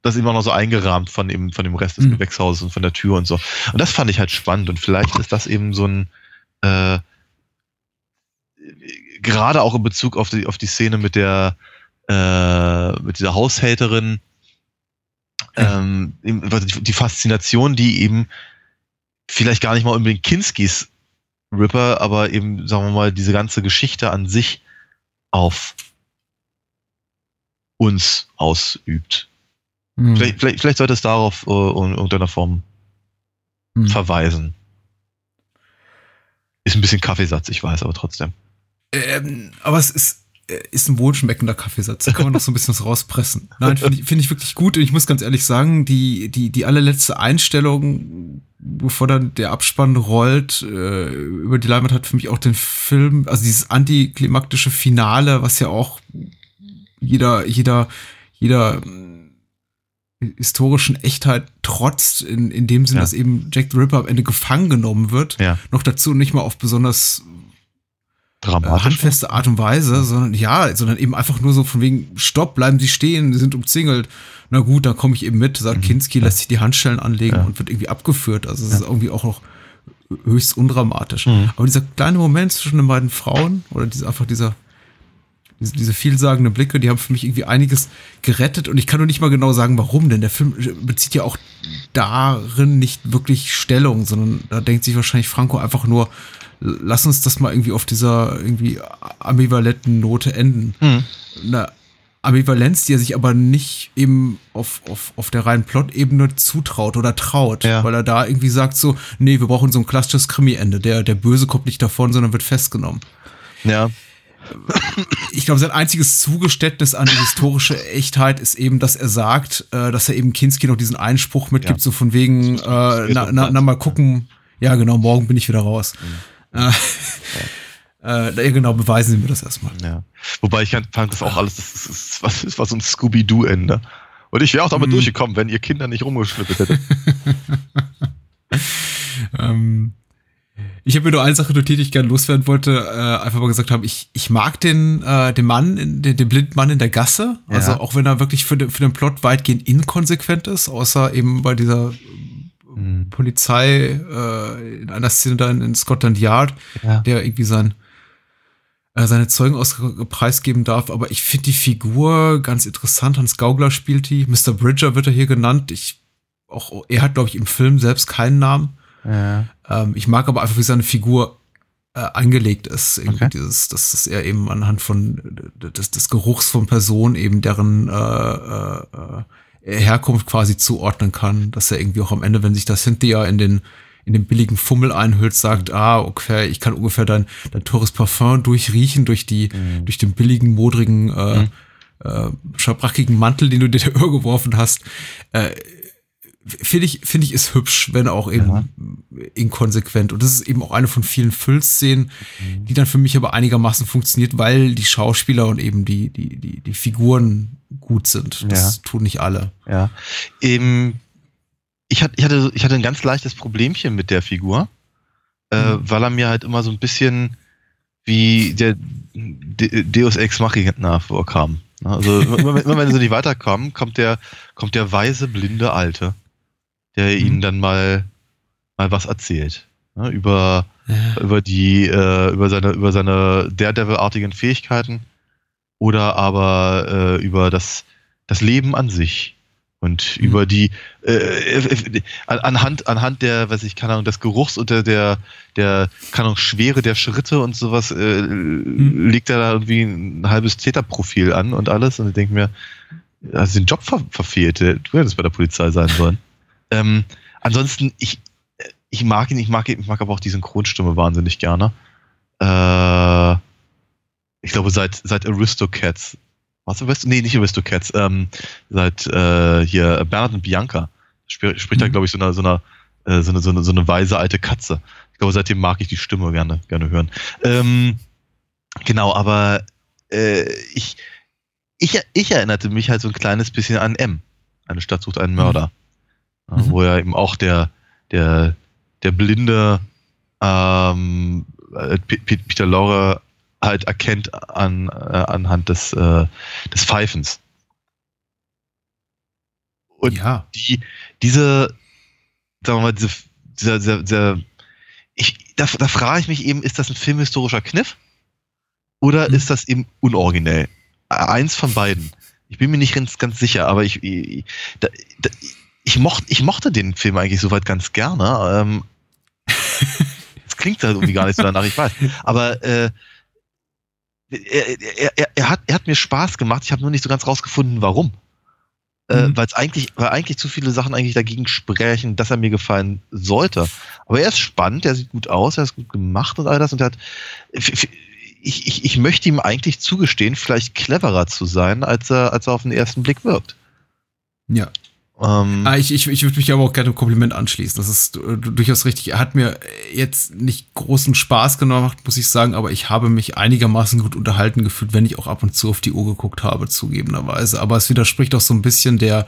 das ist immer noch so eingerahmt von dem, von dem Rest des Mhm. Gewächshauses und von der Tür und so. Und das fand ich halt spannend und vielleicht ist das eben so ein, äh, gerade auch in Bezug auf die, auf die Szene mit der, äh, mit dieser Haushälterin, ähm, die die Faszination, die eben vielleicht gar nicht mal unbedingt Kinskis Ripper, aber eben, sagen wir mal, diese ganze Geschichte an sich auf uns ausübt. Hm. Vielleicht, vielleicht, vielleicht sollte es darauf äh, in irgendeiner Form Hm. verweisen. Ist ein bisschen Kaffeesatz, ich weiß, aber trotzdem. Ähm, aber es ist, ist ein wohlschmeckender Kaffeesatz. Da kann man noch so ein bisschen was rauspressen. Nein, finde ich, finde ich wirklich gut. Und ich muss ganz ehrlich sagen, die, die, die allerletzte Einstellung, bevor dann der Abspann rollt, äh, über die Leinwand hat für mich auch den Film, also dieses antiklimaktische Finale, was ja auch jeder, jeder, jeder, historischen Echtheit trotzt, in, in dem Sinn, Ja. dass eben Jack the Ripper am Ende gefangen genommen wird. Ja. Noch dazu nicht mal auf besonders äh, Dramatisch. handfeste Art und Weise, sondern ja, sondern eben einfach nur so von wegen, stopp, bleiben Sie stehen, Sie sind umzingelt. Na gut, dann komme ich eben mit, sagt Kinski, lässt sich die Handschellen anlegen Mhm. Ja. und wird irgendwie abgeführt. Also es ist irgendwie auch noch höchst undramatisch. Mhm. Aber dieser kleine Moment zwischen den beiden Frauen oder diese, einfach dieser, diese, diese vielsagende Blicke, die haben für mich irgendwie einiges gerettet und ich kann nur nicht mal genau sagen, warum, denn der Film bezieht ja auch darin nicht wirklich Stellung, sondern da denkt sich wahrscheinlich Franco einfach nur, lass uns das mal irgendwie auf dieser irgendwie ambivalenten Note enden. Mhm. Eine Ambivalenz, die er sich aber nicht eben auf, auf, auf der reinen Plot-Ebene zutraut oder traut, Ja. weil er da irgendwie sagt so, nee, wir brauchen so ein klassisches Krimi-Ende. Der, der Böse kommt nicht davon, sondern wird festgenommen Ja. Ich glaube, sein einziges Zugeständnis an die historische Echtheit ist eben, dass er sagt, äh, dass er eben Kinski noch diesen Einspruch mitgibt, Ja. so von wegen, äh, na, na, na, mal gucken, ja genau, morgen bin ich wieder raus. Äh, [laughs] äh, ja, genau, beweisen Sie mir das erstmal. Ja. Wobei ich fand das auch alles, das, ist, ist, was- das war so ein Scooby-Doo-Ende. Und ich wäre auch damit Mhm. durchgekommen, wenn ihr Kinder nicht rumgeschnippelt hättet. [laughs] Ähm, ich habe mir nur eine Sache notiert, die ich gerne loswerden wollte, äh, einfach mal gesagt haben, ich, ich mag den, äh, den Mann, in, den, den blinden Mann in der Gasse, also Ja. auch wenn er wirklich für den, für den Plot weitgehend inkonsequent ist, außer eben bei dieser Mhm. Polizei äh, in einer Szene da in, Scotland Yard, Ja. der irgendwie sein äh, seine Zeugen aus preisgeben darf, aber ich finde die Figur ganz interessant. Hans Gaugler spielt die, Mr. Bridger wird er hier genannt. Ich auch er hat glaube ich im Film selbst keinen Namen. Ja. Ähm, ich mag aber einfach, wie seine Figur äh, angelegt ist. Irgendwie Okay. dieses, dass, dass er eben anhand von des, des Geruchs von Personen eben deren äh, äh, Herkunft quasi zuordnen kann, dass er irgendwie auch am Ende, wenn sich das Cynthia in den in den billigen Fummel einhüllt, sagt, ah, okay, ich kann ungefähr dein, dein teures Parfum durchriechen durch die, durch den billigen, modrigen, äh, äh, schabrackigen Mantel, den du dir da [laughs] geworfen hast. Äh, finde ich, finde ich, ist hübsch, wenn auch eben inkonsequent. Und das ist eben auch eine von vielen Füllszenen, die dann für mich aber einigermaßen funktioniert, weil die Schauspieler und eben die, die, die, die Figuren gut sind. Das Ja. tun nicht alle. Ja. Ähm, ich, hatte, ich, hatte, ich hatte ein ganz leichtes Problemchen mit der Figur, äh, weil er mir halt immer so ein bisschen wie der De Deus Ex Machina vorkam. Also immer, wenn- immer wenn sie nicht weiterkommen, kommt der, kommt der weise, blinde Alte, der ihnen dann mal, mal was erzählt. Ne, über, über die, äh, über seine, über seine Daredevil-artigen Fähigkeiten oder aber äh, über das, das Leben an sich und über die äh, äh, an- anhand anhand der weiß ich keine Ahnung des Geruchs und der der der keine Ahnung Schwere der Schritte und sowas äh, legt er da irgendwie ein halbes Täterprofil an und alles. Und ich denke mir du den Job ver verfehlt du hättest bei der Polizei sein sollen ähm, ansonsten ich ich mag ihn ich mag ihn ich mag aber auch die Synchronstimme wahnsinnig gerne äh, ich glaube seit seit Aristocats was Aristo? Nee, nicht Aristocats. Ähm, seit äh, hier Bernhard und Bianca sp spricht da, Mhm. glaube ich, so eine, so eine, äh, so eine, so eine, so eine weise alte Katze. Ich glaube, seitdem mag ich die Stimme gerne, gerne hören. Ähm, genau, aber äh, ich, ich, ich erinnerte mich halt so ein kleines bisschen an M. Eine Stadt sucht einen Mörder. Ja, Mhm. Wo ja eben auch der, der, der blinde ähm, äh, Peter Lorre halt erkennt an, äh, anhand des, äh, des Pfeifens. Und Ja. die, diese, sagen wir mal, diese, dieser, dieser, dieser ich, da, da frage ich mich eben, ist das ein filmhistorischer Kniff? Oder Hm. ist das eben unoriginell? Äh, Eins von beiden. Ich bin mir nicht ganz, ganz sicher, aber ich, ich, da, da, ich, mocht, ich mochte den Film eigentlich soweit ganz gerne. Ähm, [laughs] das klingt halt irgendwie gar nicht so danach, ich weiß. Aber äh, er, er, er, hat, er hat mir Spaß gemacht, ich habe nur nicht so ganz rausgefunden, warum. Äh, Mhm. weil es eigentlich, weil eigentlich zu viele Sachen eigentlich dagegen sprechen, dass er mir gefallen sollte. Aber er ist spannend, er sieht gut aus, er ist gut gemacht und all das und er hat. Ich, ich, ich möchte ihm eigentlich zugestehen, vielleicht cleverer zu sein, als er, als er auf den ersten Blick wirkt. Ja. Ähm, Ah, ich ich, ich würde mich aber auch gerne einem Kompliment anschließen. Das ist äh, durchaus richtig. Er hat mir jetzt nicht großen Spaß gemacht, muss ich sagen, aber ich habe mich einigermaßen gut unterhalten gefühlt, wenn ich auch ab und zu auf die Uhr geguckt habe, zugegebenerweise. Aber es widerspricht auch so ein bisschen der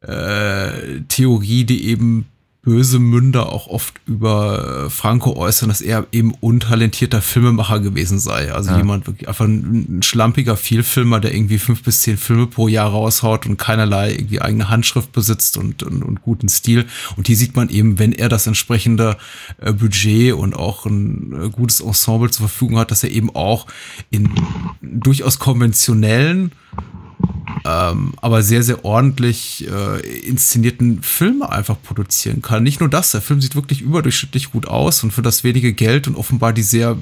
äh, Theorie, die eben böse Münder auch oft über äh, Franco äußern, dass er eben untalentierter Filmemacher gewesen sei. Also Ja. jemand wirklich einfach ein, ein schlampiger Vielfilmer, der irgendwie fünf bis zehn Filme pro Jahr raushaut und keinerlei irgendwie eigene Handschrift besitzt und, und, und guten Stil. Und die sieht man eben, wenn er das entsprechende äh, Budget und auch ein äh, gutes Ensemble zur Verfügung hat, dass er eben auch in durchaus konventionellen ähm, aber sehr, sehr ordentlich äh, inszenierten Filme einfach produzieren kann. Nicht nur das, der Film sieht wirklich überdurchschnittlich gut aus und für das wenige Geld und offenbar die sehr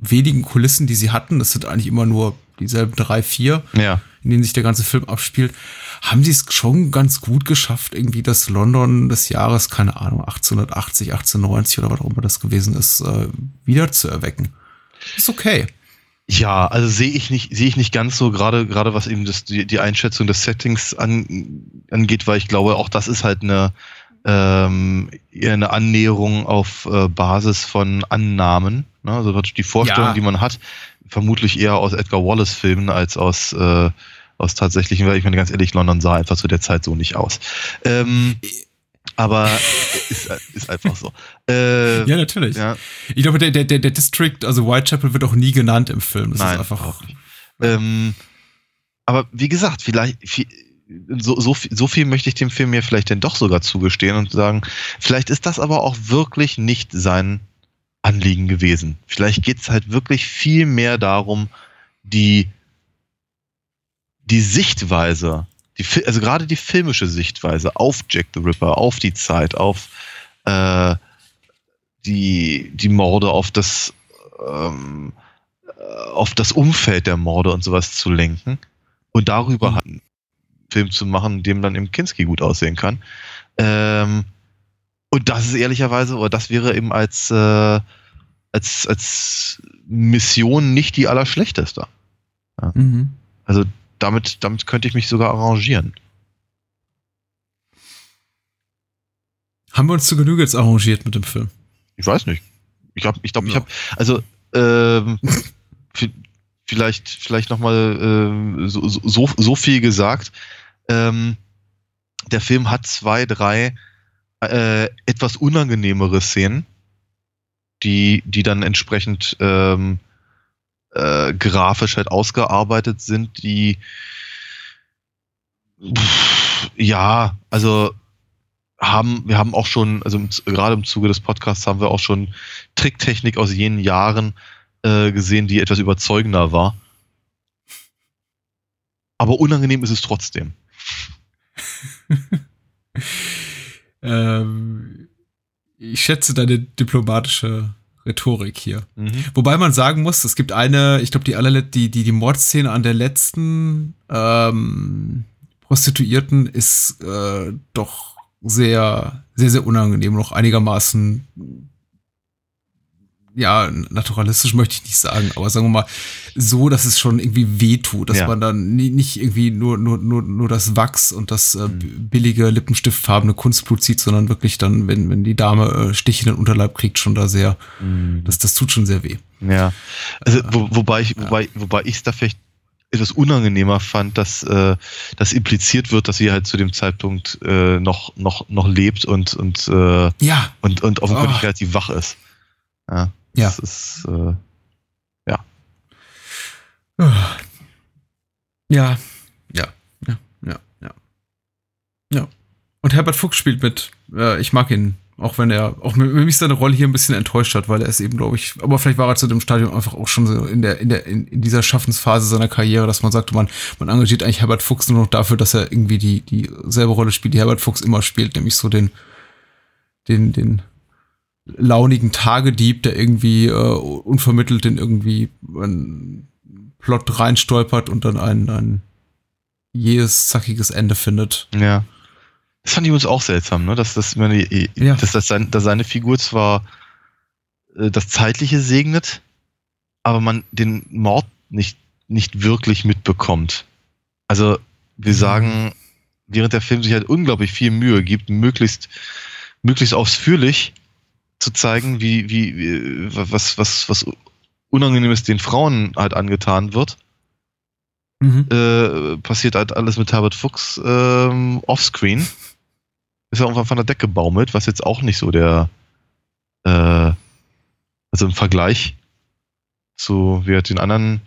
wenigen Kulissen, die sie hatten, das sind eigentlich immer nur dieselben drei, vier, Ja. in denen sich der ganze Film abspielt, haben sie es schon ganz gut geschafft, irgendwie das London des Jahres, keine Ahnung, 1880, 1890 oder was auch immer das gewesen ist, äh, wieder zu erwecken. Ist okay. Ja, also sehe ich nicht, sehe ich nicht ganz so, gerade, gerade was eben das, die, die Einschätzung des Settings an, angeht, weil ich glaube, auch das ist halt eine, ähm, eher eine Annäherung auf äh, Basis von Annahmen. Ne? Also die Vorstellung, Ja. die man hat, vermutlich eher aus Edgar Wallace-Filmen als aus, äh, aus tatsächlichen, weil ich meine, ganz ehrlich, London sah einfach zu der Zeit so nicht aus. Ähm, aber [laughs] ist, ist einfach so. Äh, Ja, natürlich. ja. Ich glaube, der, der, der District, also Whitechapel, wird auch nie genannt im Film. Das Nein, ist einfach. auch nicht. Ähm, aber wie gesagt, vielleicht viel, so, so, viel- so viel möchte ich dem Film mir vielleicht denn doch sogar zugestehen und sagen, vielleicht ist das aber auch wirklich nicht sein Anliegen gewesen. Vielleicht geht es halt wirklich viel mehr darum, die, die Sichtweise, die, also gerade die filmische Sichtweise auf Jack the Ripper, auf die Zeit, auf äh, die, die Morde, auf das ähm, äh, auf das Umfeld der Morde und sowas zu lenken und darüber halt einen Film zu machen, in dem dann im Kinski gut aussehen kann. Ähm, und das ist ehrlicherweise, oder das wäre eben als, äh, als, als Mission nicht die allerschlechteste. Mhm. Also damit, damit könnte ich mich sogar arrangieren. Haben wir uns zu Genüge jetzt arrangiert mit dem Film? Ich weiß nicht. Ich glaube, ich, glaub, ich Ja. habe, also ähm, [laughs] vi- vielleicht, vielleicht noch mal ähm, so, so, so viel gesagt. Ähm, der Film hat zwei, drei äh, etwas unangenehmere Szenen, die, die dann entsprechend ähm, äh, grafisch halt ausgearbeitet sind, die pff, ja, also haben, wir haben auch schon, also im, gerade im Zuge des Podcasts haben wir auch schon Tricktechnik aus jenen Jahren äh, gesehen, die etwas überzeugender war. Aber unangenehm ist es trotzdem. [laughs] Ähm, ich schätze deine diplomatische Rhetorik hier. Mhm. Wobei man sagen muss, es gibt eine, ich glaube, die allerlet die, die, die Mordszene an der letzten ähm, Prostituierten ist äh, doch sehr, sehr, sehr unangenehm, noch einigermaßen ja, naturalistisch möchte ich nicht sagen, aber sagen wir mal, so, dass es schon irgendwie wehtut, dass Ja. man dann nicht irgendwie nur, nur, nur, nur das Wachs und das äh, Mhm. billige lippenstiftfarbene Kunstblut sieht, sondern wirklich dann, wenn, wenn die Dame äh, Stich in den Unterleib kriegt, schon da sehr, das, das tut schon sehr weh. Ja. Also, wo, wobei ich, wobei, wobei ich es da vielleicht etwas unangenehmer fand, dass äh, das impliziert wird, dass sie halt zu dem Zeitpunkt äh, noch, noch, noch lebt und, und, äh, Ja, und, und offenkundig Oh. relativ wach ist. Ja. Ja. Das ist, äh, Ja, ja, ja, ja, ja. Ja. Und Herbert Fuchs spielt mit. Äh, ich mag ihn, auch wenn er, auch mich seine Rolle hier ein bisschen enttäuscht hat, weil er ist eben, glaube ich, aber vielleicht war er zu dem Stadium einfach auch schon so in der, in der, in, in dieser Schaffensphase seiner Karriere, dass man sagte, man, man engagiert eigentlich Herbert Fuchs nur noch dafür, dass er irgendwie die, die Rolle spielt, die Herbert Fuchs immer spielt, nämlich so den, den, den launigen Tagedieb, der irgendwie äh, unvermittelt in irgendwie einen Plot reinstolpert und dann ein, ein jähes, zackiges Ende findet. ja. Das fand ich uns auch seltsam, ne? Dass, das, meine, Ja. dass, das sein, dass seine Figur zwar äh, das Zeitliche segnet, aber man den Mord nicht, nicht wirklich mitbekommt. Also, wir sagen, während der Film sich halt unglaublich viel Mühe gibt, möglichst, möglichst ausführlich zu zeigen, wie, wie, wie was, was, was Unangenehmes den Frauen halt angetan wird, Mhm. äh, passiert halt alles mit Herbert Fuchs ähm, offscreen. Ist er irgendwann von der Decke gebaumelt, was jetzt auch nicht so der, äh, also im Vergleich zu wie halt den anderen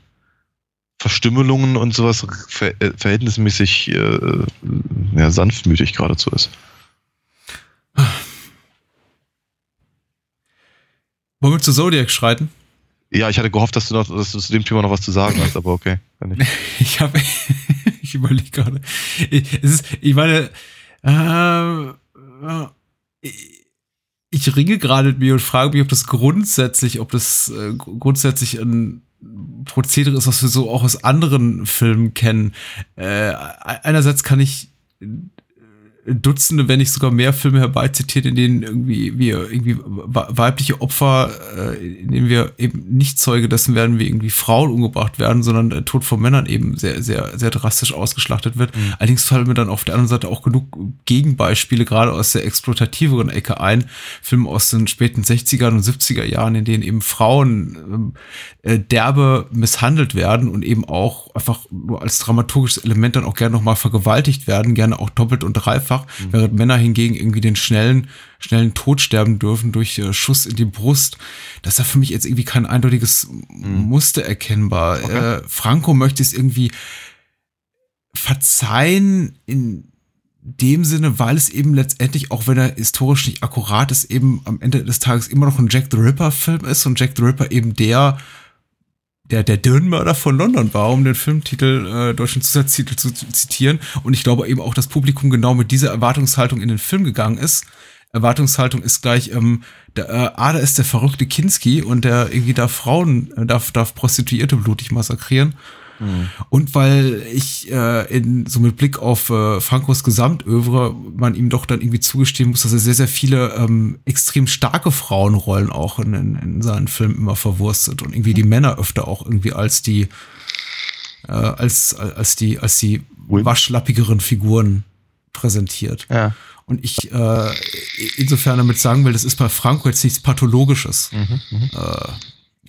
Verstümmelungen und sowas ver äh, verhältnismäßig äh, ja, sanftmütig geradezu ist. Wollen wir zu Zodiac schreiten? Ja, ich hatte gehofft, dass du, noch, dass du zu dem Thema noch was zu sagen hast, aber okay. Ich habe, [laughs] ich [laughs] überlege gerade. Ich, es ist, ich meine, äh, ich ringe gerade mit mir und frage mich, ob das grundsätzlich, ob das äh, grundsätzlich ein Prozedere ist, was wir so auch aus anderen Filmen kennen. Äh, einerseits kann ich Dutzende, wenn nicht sogar mehr Filme herbeizitiert, in denen irgendwie wir irgendwie weibliche Opfer, äh, in denen wir eben nicht Zeuge dessen werden, wie irgendwie Frauen umgebracht werden, sondern der Tod von Männern eben sehr, sehr, sehr drastisch ausgeschlachtet wird. Mhm. Allerdings fallen mir dann auf der anderen Seite auch genug Gegenbeispiele, gerade aus der exploitativeren Ecke ein. Filme aus den späten 60er und 70er Jahren, in denen eben Frauen äh, derbe misshandelt werden und eben auch einfach nur als dramaturgisches Element dann auch gerne nochmal vergewaltigt werden, gerne auch doppelt und dreifach einfach, mhm. während Männer hingegen irgendwie den schnellen, schnellen Tod sterben dürfen durch äh, Schuss in die Brust. Das ist ja für mich jetzt irgendwie kein eindeutiges mhm. Muster erkennbar. Okay. Äh, Franco möchte es irgendwie verzeihen in dem Sinne, weil es eben letztendlich, auch wenn er historisch nicht akkurat ist, eben am Ende des Tages immer noch ein Jack the Ripper Film ist und Jack the Ripper eben der der, der Dirnmörder von London war, um den Filmtitel, äh, deutschen Zusatztitel zu zitieren. Und ich glaube eben auch, das Publikum genau mit dieser Erwartungshaltung in den Film gegangen ist. Erwartungshaltung ist gleich, ähm, der, äh, ah, da ist der verrückte Kinski und der irgendwie darf Frauen, äh, darf, darf Prostituierte blutig massakrieren. Mhm. Und weil ich äh, in, so mit Blick auf äh, Frankos Gesamtövre man ihm doch dann irgendwie zugestehen muss, dass er sehr, sehr viele ähm, extrem starke Frauenrollen auch in, in, in seinen Filmen immer verwurstet und irgendwie die Männer öfter auch irgendwie als die äh, als, als die, als die waschlappigeren Figuren präsentiert. Ja. Und ich äh, insofern damit sagen will, das ist bei Franco jetzt nichts Pathologisches. Mhm, mhm. äh,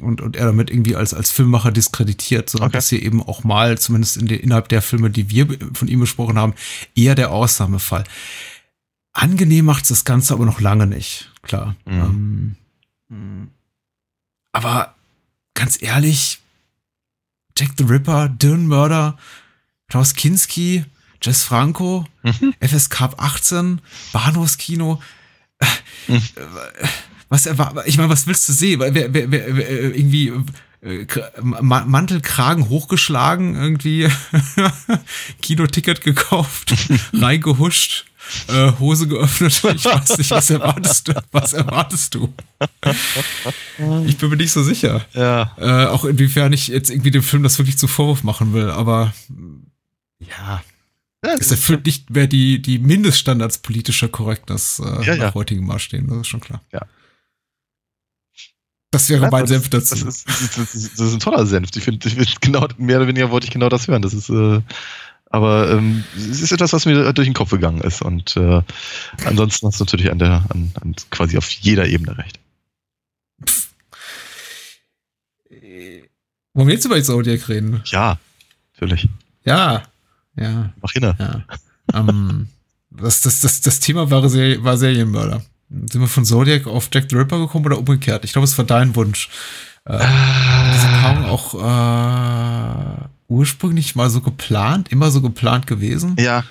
und, und er damit irgendwie als, als Filmmacher diskreditiert, sondern okay. dass hier eben auch mal, zumindest in der, innerhalb der Filme, die wir von ihm besprochen haben, eher der Ausnahmefall. Angenehm macht das Ganze aber noch lange nicht, klar. Mhm. Ähm, aber ganz ehrlich, Jack the Ripper, Dylan Murder, Klaus Kinski, Jess Franco, mhm. FSK 18, Bahnhofskino. Mhm. Äh, was erwartet, ich meine, was willst du sehen? Wer, wer, wer, wer irgendwie äh, Mantelkragen hochgeschlagen, irgendwie [laughs] Kinoticket gekauft, [laughs] reingehuscht, äh, Hose geöffnet. [laughs] Ich weiß nicht, was erwartest du? Was erwartest du? Ich bin mir nicht so sicher. Ja. Äh, auch inwiefern ich jetzt irgendwie dem Film das wirklich zu Vorwurf machen will, aber ja. Ja, es erfüllt nicht mehr die, die Mindeststandards politischer Korrektness äh, ja, nach ja. heutigem Maßstäben, das ist schon klar. Ja. Das wäre ja, mein Senf dazu. Das ist, das, ist, das ist, ein toller Senf. Ich finde, find, [laughs] genau, mehr oder weniger wollte ich genau das hören. Das ist, äh, aber ähm, es ist etwas, was mir durch den Kopf gegangen ist. Und äh, ansonsten hast du natürlich an der, an, an quasi auf jeder Ebene recht. Wollen wir jetzt über Zodiac reden? Ja, natürlich. Ja, ja. Mach hin. Ja. um, ähm, das, das, das, das Thema war, war Serienmörder. Sind wir von Zodiac auf Jack the Ripper gekommen oder umgekehrt? Ich glaube, es war dein Wunsch. Äh, ah. Diese Paarung auch äh, ursprünglich mal so geplant, immer so geplant gewesen? Ja.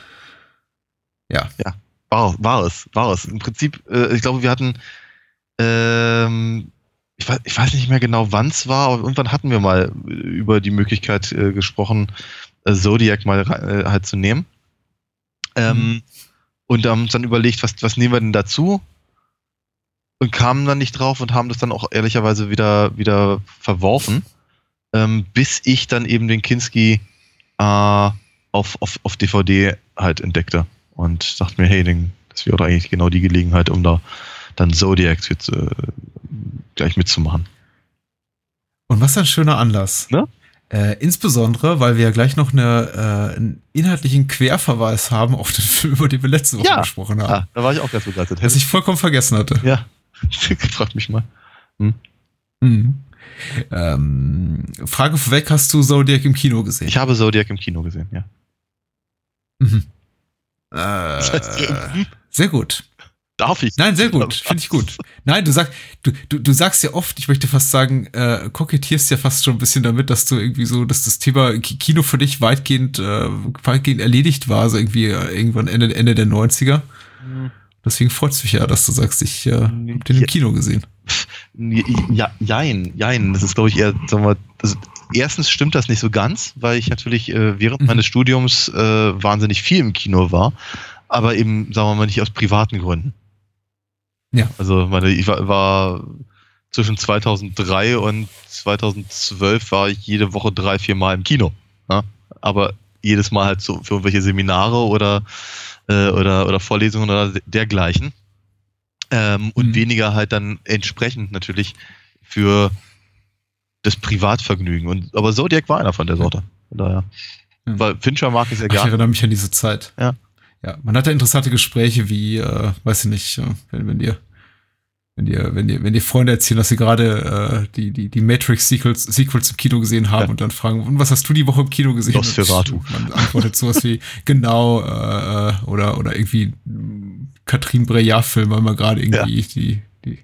Ja. Ja. War, war es, war es. Im Prinzip, äh, ich glaube, wir hatten, ähm, ich, weiß, ich weiß nicht mehr genau, wann es war, aber irgendwann hatten wir mal über die Möglichkeit äh, gesprochen, äh, Zodiac mal äh, halt zu nehmen. Ähm, mhm. Und haben uns dann überlegt, was, was nehmen wir denn dazu? Und kamen dann nicht drauf und haben das dann auch ehrlicherweise wieder, wieder verworfen, ähm, bis ich dann eben den Kinski äh, auf, auf, auf DVD halt entdeckte und dachte mir, hey, den, das wäre doch eigentlich genau die Gelegenheit, um da dann Zodiac jetzt, äh, gleich mitzumachen. Und was ein schöner Anlass. Ne? Äh, insbesondere, weil wir ja gleich noch eine, äh, einen inhaltlichen Querverweis haben auf den Film, über den wir letzte Woche ja. gesprochen haben. Ja, da war ich auch ganz begeistert. Was ich vollkommen vergessen hatte. Ja, [laughs] frag mich mal. Hm. Mhm. Ähm, Frage vorweg, hast du Zodiac im Kino gesehen? Ich habe Zodiac im Kino gesehen, ja. Mhm. [laughs] Äh, sehr gut. Darf ich? Nein, sehr gut. [laughs] Finde ich gut. Nein, du sagst, du, du, du sagst ja oft, ich möchte fast sagen, äh, kokettierst ja fast schon ein bisschen damit, dass du irgendwie so, dass das Thema Ki- Kino für dich weitgehend, äh, weitgehend erledigt war, so irgendwie äh, irgendwann Ende, Ende der 90er. Deswegen freut es mich ja, dass du sagst, ich äh, hab den im Ja. Kino gesehen. Ja, jein, jein. Das ist, glaube ich, eher, sagen wir, also erstens stimmt das nicht so ganz, weil ich natürlich äh, während Mhm. meines Studiums äh, wahnsinnig viel im Kino war, aber eben, sagen wir mal, nicht aus privaten Gründen. Ja. Also, meine, ich war, war zwischen 2003 und 2012 war ich jede Woche drei, vier Mal im Kino. Ja? Aber jedes Mal halt so für irgendwelche Seminare oder, äh, oder, oder Vorlesungen oder dergleichen. Ähm, und Mhm. weniger halt dann entsprechend natürlich für das Privatvergnügen. Und, aber Zodiac war einer von der Sorte. Von daher. Mhm. Weil Fincher mag ich sehr Ach, ich gerne. erinnere mich an diese Zeit. Ja. Ja, man hatte interessante Gespräche wie, äh, weiß ich nicht, äh, wenn, wenn dir, wenn dir, wenn dir, wenn dir Freunde erzählen, dass sie gerade äh, die, die, die Matrix-Sequels Sequels im Kino gesehen haben Ja. und dann fragen, und was hast du die Woche im Kino gesehen? Nosferatu. Man antwortet sowas wie, [laughs] genau, äh, oder, oder irgendwie Catherine Breillat-Film, weil man gerade irgendwie die, die,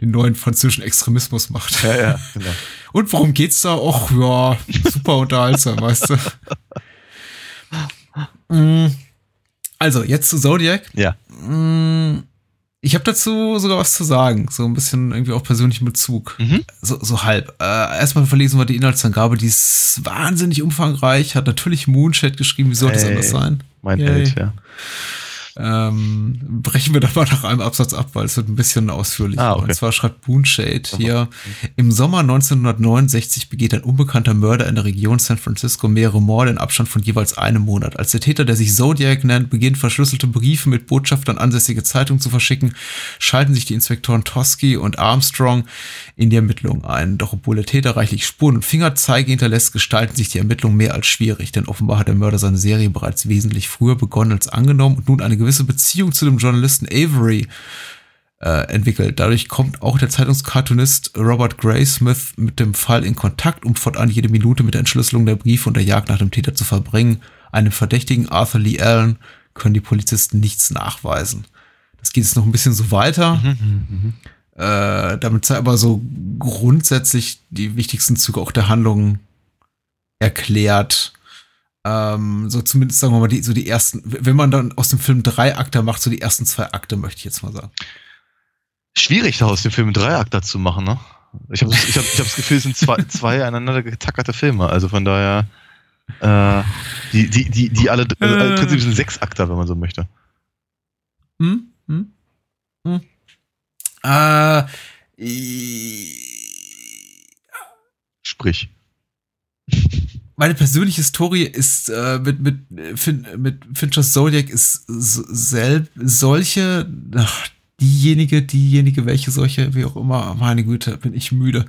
den neuen französischen Extremismus macht. Ja, ja, genau. [laughs] Und worum geht's da? Och, ja, super unterhaltsam, [laughs] weißt du. Mm, Also, jetzt zu Zodiac. Ja. Mm, Ich habe dazu sogar was zu sagen, so ein bisschen irgendwie auch persönlichen Bezug. Mhm. So, so halb. Äh, erstmal verlesen wir die Inhaltsangabe, die ist wahnsinnig umfangreich, hat natürlich Moonshade geschrieben, wie sollte es Hey. anders sein? Mein. Held, ja. Ähm, brechen wir da mal nach einem Absatz ab, weil es wird ein bisschen ausführlicher. Ah, okay. Und zwar schreibt Moonshade hier, im Sommer 1969 begeht ein unbekannter Mörder in der Region San Francisco mehrere Morde in Abstand von jeweils einem Monat. Als der Täter, der sich Zodiac nennt, beginnt verschlüsselte Briefe mit Botschaftern ansässige Zeitungen zu verschicken, schalten sich die Inspektoren Tosky und Armstrong in die Ermittlungen ein. Doch obwohl der Täter reichlich Spuren und Fingerzeige hinterlässt, gestalten sich die Ermittlungen mehr als schwierig, denn offenbar hat der Mörder seine Serie bereits wesentlich früher begonnen als angenommen und nun eine gewisse Beziehung zu dem Journalisten Avery äh, entwickelt. Dadurch kommt auch der Zeitungskartonist Robert Graysmith mit dem Fall in Kontakt, um fortan jede Minute mit der Entschlüsselung der Briefe und der Jagd nach dem Täter zu verbringen. Einem Verdächtigen Arthur Lee Allen können die Polizisten nichts nachweisen. Das geht jetzt noch ein bisschen so weiter. Äh, damit sei aber so grundsätzlich die wichtigsten Züge auch der Handlung erklärt. Ähm, so zumindest sagen wir mal, die, so die ersten, wenn man dann aus dem Film drei Akte macht, so die ersten zwei Akte, möchte ich jetzt mal sagen. Schwierig, da aus dem Film einen Dreiakter zu machen, ne? Ich habe ich hab, ich hab das Gefühl, es sind zwei, zwei aneinander getackerte Filme. Also von daher, äh, die, die, die, die alle, also im Prinzip sind sechs Akter, wenn man so möchte. Hm? Hm? Hm? Äh, Sprich. [laughs] meine persönliche Story ist äh, mit, mit, fin, mit Finchers Zodiac ist selb, solche, ach, diejenige, diejenige, welche solche, wie auch immer, meine Güte, bin ich müde.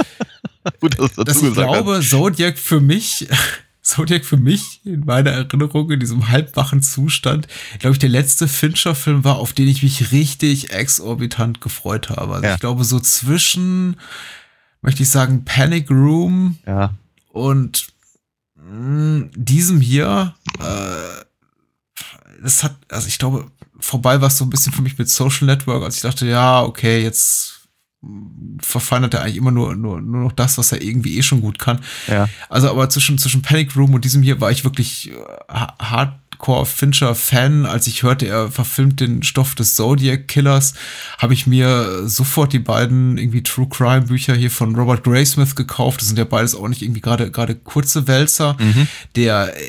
[laughs] Gut, dass du dass ich glaube, Zodiac für mich, [laughs] Zodiac für mich in meiner Erinnerung in diesem halbwachen Zustand, glaube ich, der letzte Fincher-Film war, auf den ich mich richtig exorbitant gefreut habe. Also Ja. ich glaube, so zwischen, möchte ich sagen, Panic Room. Ja. und diesem hier, äh, das hat, also ich glaube, vorbei war es so ein bisschen für mich mit Social Network, als ich dachte, ja, okay, jetzt verfeinert er eigentlich immer nur, nur, nur noch das, was er irgendwie eh schon gut kann. Ja. Also, aber zwischen, zwischen Panic Room und diesem hier war ich wirklich äh, ha- Hardcore Fincher Fan. Als ich hörte, er verfilmt den Stoff des Zodiac Killers, habe ich mir sofort die beiden irgendwie True Crime Bücher hier von Robert Graysmith gekauft. Das sind ja beides auch nicht irgendwie gerade, gerade kurze Wälzer. Der äh,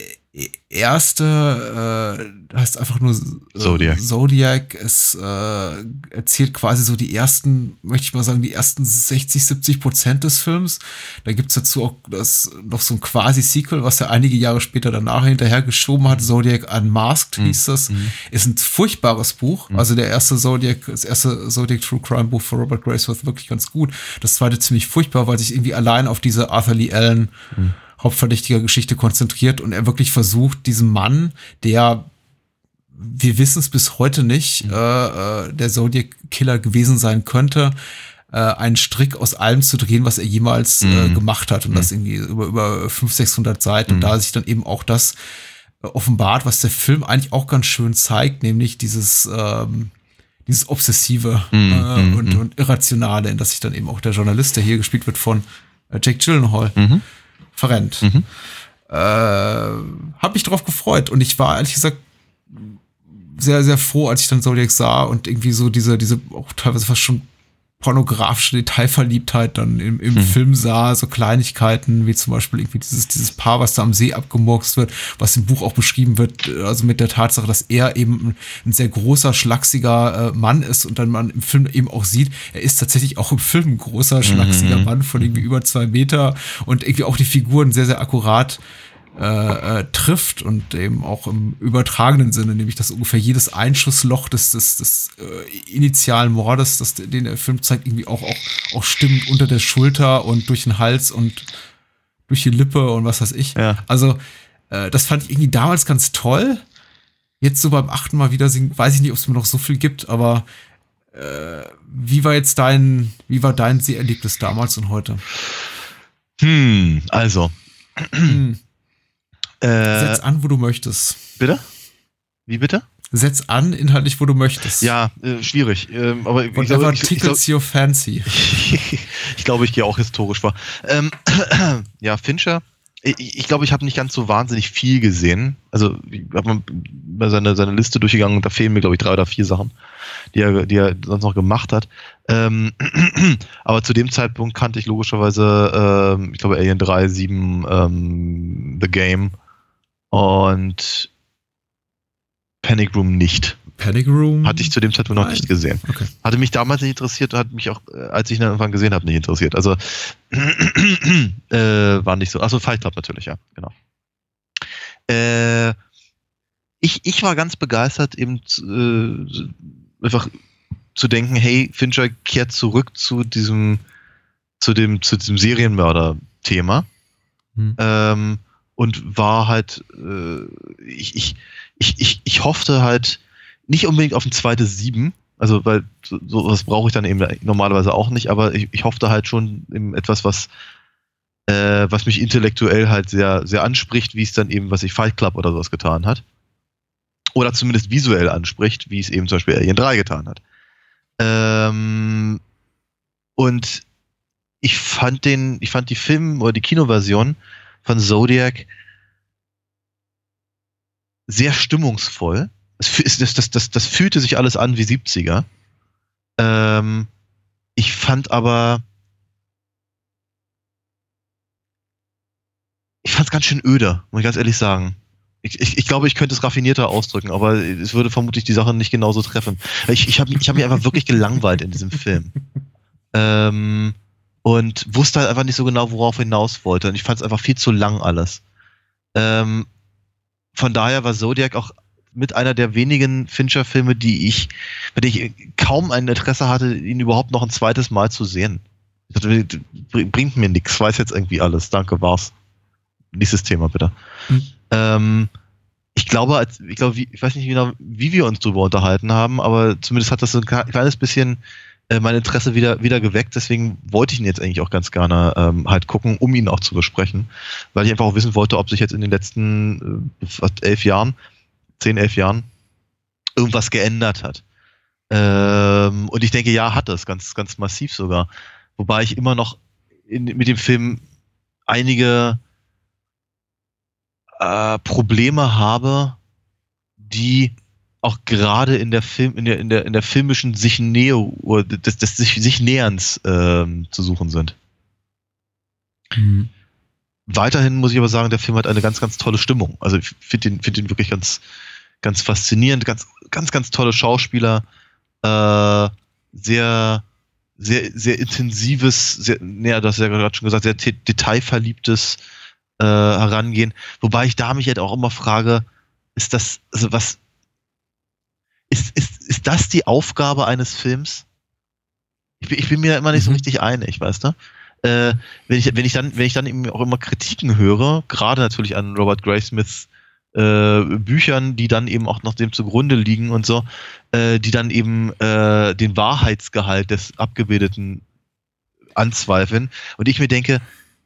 erste äh, heißt einfach nur äh, Zodiac. Zodiac. Es äh, erzählt quasi so die ersten, möchte ich mal sagen, die ersten 60, 70 Prozent des Films. Da gibt's dazu auch das, noch so ein quasi-Sequel, was er einige Jahre später danach hinterher geschoben hat. Zodiac Unmasked hieß das. Ist ein furchtbares Buch. Also der erste Zodiac, das erste Zodiac True Crime Buch von Robert Graysmith wirklich ganz gut. Das zweite ziemlich furchtbar, weil sich irgendwie allein auf diese Arthur Lee Allen Hauptverdächtiger Geschichte konzentriert und er wirklich versucht, diesem Mann, der wir wissen es bis heute nicht, äh, äh, der Zodiac Killer gewesen sein könnte, äh, einen Strick aus allem zu drehen, was er jemals äh, Mhm. gemacht hat und Mhm. das irgendwie über über 500, 600 Seiten und Mhm. da sich dann eben auch das äh, offenbart, was der Film eigentlich auch ganz schön zeigt, nämlich dieses ähm, dieses obsessive Mhm, äh, mhm, und, mhm. und irrationale, in das sich dann eben auch der Journalist, der hier gespielt wird von äh, Jake Gyllenhaal, Mhm. Verrennt. Mhm. Äh, hab mich drauf gefreut und ich war ehrlich gesagt sehr, sehr froh, als ich dann Zodiac sah und irgendwie so diese, diese auch teilweise fast schon pornografische Detailverliebtheit dann im, im Mhm. Film sah, so Kleinigkeiten wie zum Beispiel irgendwie dieses, dieses Paar, was da am See abgemurkst wird, was im Buch auch beschrieben wird, äh, also mit der Tatsache, dass er eben ein, ein sehr großer, schlachsiger äh, Mann ist und dann man im Film eben auch sieht, er ist tatsächlich auch im Film ein großer, schlachsiger Mhm. Mann von irgendwie über zwei Meter und irgendwie auch die Figuren sehr, sehr akkurat äh, äh, trifft und eben auch im übertragenen Sinne, nämlich dass ungefähr jedes Einschussloch des, des, des äh, initialen Mordes, das, den der Film zeigt, irgendwie auch, auch, auch stimmt unter der Schulter und durch den Hals und durch die Lippe und was weiß ich. Ja. Also, äh, das fand ich irgendwie damals ganz toll. Jetzt so beim achten Mal wieder singen, weiß ich nicht, ob es mir noch so viel gibt, aber äh, wie war jetzt dein, wie war dein Seherlebnis damals und heute? Hm, also. Hm. Äh, Setz an, wo du möchtest. bitte? Wie bitte? Setz an, inhaltlich, wo du möchtest. Ja, äh, schwierig. Ähm, aber ich glaube, ich, ich, tickles your fancy. [laughs] ich, glaube, ich gehe auch historisch vor. Ähm, [clears throat] ja, Fincher. Ich, ich glaube, ich habe nicht ganz so wahnsinnig viel gesehen. Also, ich habe mal seine, seine Liste durchgegangen und da fehlen mir, glaube ich, drei oder vier Sachen, die er, die er sonst noch gemacht hat. Ähm, [clears throat] aber zu dem Zeitpunkt kannte ich logischerweise, ähm, ich glaube, Alien 3, 7, ähm, The Game und Panic Room nicht. Panic Room. Hatte ich zu dem Zeitpunkt noch Nein. nicht gesehen. Okay. Hatte mich damals nicht interessiert, hat mich auch, äh, als ich ihn irgendwann gesehen habe, nicht interessiert. Also [clears throat] äh, war nicht so. Achso, Fight Club natürlich, ja, genau. Äh, ich, ich war ganz begeistert, eben äh, einfach zu denken, hey, Fincher kehrt zurück zu diesem, zu dem, zu diesem Serienmörder-Thema. Hm. Ähm, und war halt, äh, ich, ich, ich, ich, ich hoffte halt nicht unbedingt auf ein zweites Sieben, also weil so, sowas brauche ich dann eben normalerweise auch nicht, aber ich, ich hoffte halt schon eben etwas, was, äh, was mich intellektuell halt sehr, sehr anspricht, wie es dann eben, was ich Fight Club oder sowas getan hat. Oder zumindest visuell anspricht, wie es eben zum Beispiel Alien 3 getan hat. Ähm, und ich fand den, ich fand die Film- oder die Kinoversion von Zodiac sehr stimmungsvoll. Das, das, das, das fühlte sich alles an wie 70er. Ähm, ich fand aber. Ich fand es ganz schön öde, muss ich ganz ehrlich sagen. Ich, ich, ich glaube, ich könnte es raffinierter ausdrücken, aber es würde vermutlich die Sache nicht genauso treffen. Ich, ich habe ich hab mich einfach wirklich gelangweilt in diesem Film. [laughs] Ähm, und wusste halt einfach nicht so genau, worauf er hinaus wollte. Und ich fand es einfach viel zu lang alles. Ähm, von daher war Zodiac auch mit einer der wenigen Fincher-Filme, die ich, bei denen ich kaum ein Interesse hatte, ihn überhaupt noch ein zweites Mal zu sehen. Ich dachte, br- bringt mir nichts, weiß jetzt irgendwie alles. Danke, war's. Nächstes Thema bitte. Hm. Ähm, ich glaube, als, ich glaube, ich weiß nicht genau, wie wir uns darüber unterhalten haben, aber zumindest hat das so ein kle- kleines bisschen äh, mein Interesse wieder, wieder geweckt. Deswegen wollte ich ihn jetzt eigentlich auch ganz gerne ähm, halt gucken, um ihn auch zu besprechen, weil ich einfach auch wissen wollte, ob sich jetzt in den letzten äh, elf Jahren, zehn, elf Jahren irgendwas geändert hat. Ähm, und ich denke, ja, hat es, ganz, ganz massiv sogar. Wobei ich immer noch in, mit dem Film einige äh, Probleme habe, die auch gerade in der Film, in der, in der, in der filmischen sich oder des, des sich, sich Näherns ähm, zu suchen sind. Mhm. Weiterhin muss ich aber sagen, der Film hat eine ganz, ganz tolle Stimmung. Also ich finde ihn, find ihn wirklich ganz, ganz faszinierend, ganz, ganz, ganz tolle Schauspieler, äh, sehr, sehr, sehr intensives, sehr, ja, das hast ja gerade schon gesagt, sehr te- detailverliebtes äh, Herangehen. Wobei ich da mich halt auch immer frage, ist das, also was, ist, ist, ist das die Aufgabe eines Films? Ich bin, ich bin mir immer nicht so Mhm. richtig einig, weißt du? Äh, wenn ich, wenn ich dann, wenn ich dann eben auch immer Kritiken höre, gerade natürlich an Robert Graysmiths äh, Büchern, die dann eben auch noch dem zugrunde liegen und so, äh, die dann eben äh, den Wahrheitsgehalt des Abgebildeten anzweifeln. Und ich mir denke,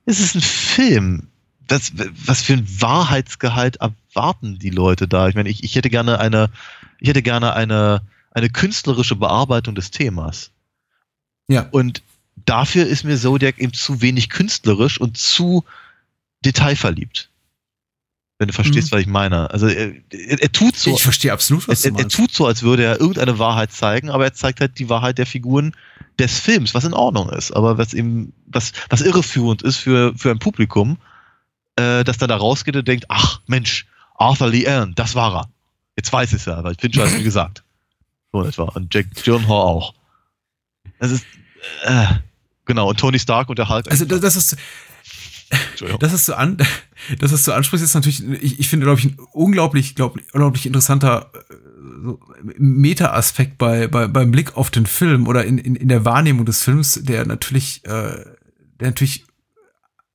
es ist ein Film. Das, was für ein Wahrheitsgehalt erwarten die Leute da? Ich meine, ich, ich hätte gerne eine, ich hätte gerne eine, eine künstlerische Bearbeitung des Themas. Ja. Und dafür ist mir Zodiac eben zu wenig künstlerisch und zu detailverliebt. Wenn du verstehst, Mhm. was ich meine. Also er, er, er tut so. Ich verstehe absolut, was er, du er, er meinst. tut so, als würde er irgendeine Wahrheit zeigen, aber er zeigt halt die Wahrheit der Figuren des Films, was in Ordnung ist, aber was eben, was, was irreführend ist für, für ein Publikum, äh, das dann da rausgeht und denkt, ach Mensch, Arthur Lee Allen, das war er. Jetzt weiß ich es ja, weil Fincher hat es mir gesagt. So etwa. Und Jack Gyllenhaal auch. Das ist, äh, genau, und Tony Stark und der Hulk. Also das, das ist das ist so an, [laughs] das ist so ansprichst, ist natürlich, ich, ich finde, glaube ich, ein unglaublich, glaub, unglaublich interessanter äh, so Meta-Aspekt bei, bei, beim Blick auf den Film oder in, in, in der Wahrnehmung des Films, der natürlich, äh, der natürlich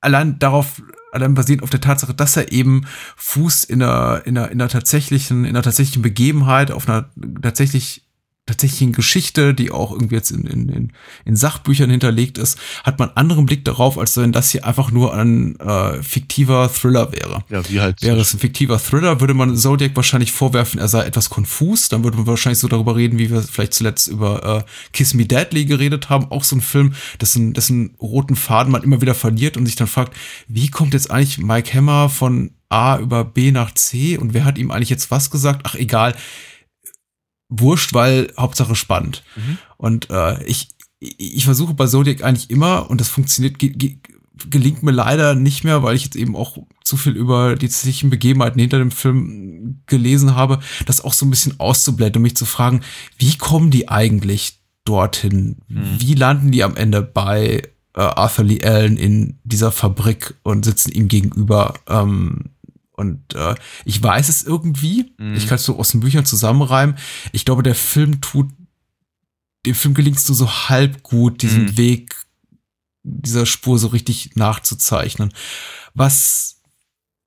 allein darauf, allein basierend auf der Tatsache, dass er eben fußt in einer, in einer, in einer tatsächlichen, in einer tatsächlichen Begebenheit, auf einer tatsächlich tatsächlichen Geschichte, die auch irgendwie jetzt in, in, in, in Sachbüchern hinterlegt ist, hat man einen anderen Blick darauf, als wenn das hier einfach nur ein äh, fiktiver Thriller wäre. Ja, wie halt. Wäre es ein fiktiver Thriller, würde man Zodiac wahrscheinlich vorwerfen, er sei etwas konfus. Dann würde man wahrscheinlich so darüber reden, wie wir vielleicht zuletzt über äh, Kiss Me Deadly geredet haben. Auch so ein Film, dessen, dessen roten Faden man immer wieder verliert und sich dann fragt, wie kommt jetzt eigentlich Mike Hammer von A über B nach C und wer hat ihm eigentlich jetzt was gesagt? Ach, egal. Wurscht, weil Hauptsache spannend. Und äh, ich, ich versuche bei Zodiac eigentlich immer, und das funktioniert, ge ge gelingt mir leider nicht mehr, weil ich jetzt eben auch zu viel über die tatsächlichen Begebenheiten hinter dem Film gelesen habe, das auch so ein bisschen auszublenden und mich zu fragen, wie kommen die eigentlich dorthin? Wie landen die am Ende bei äh, Arthur Lee Allen in dieser Fabrik und sitzen ihm gegenüber? Ähm, und äh, ich weiß es irgendwie. Mhm. Ich kann es so aus den Büchern zusammenreimen. Ich glaube, der Film tut, dem Film gelingt es nur so halb gut, diesen Mhm. Weg dieser Spur so richtig nachzuzeichnen. Was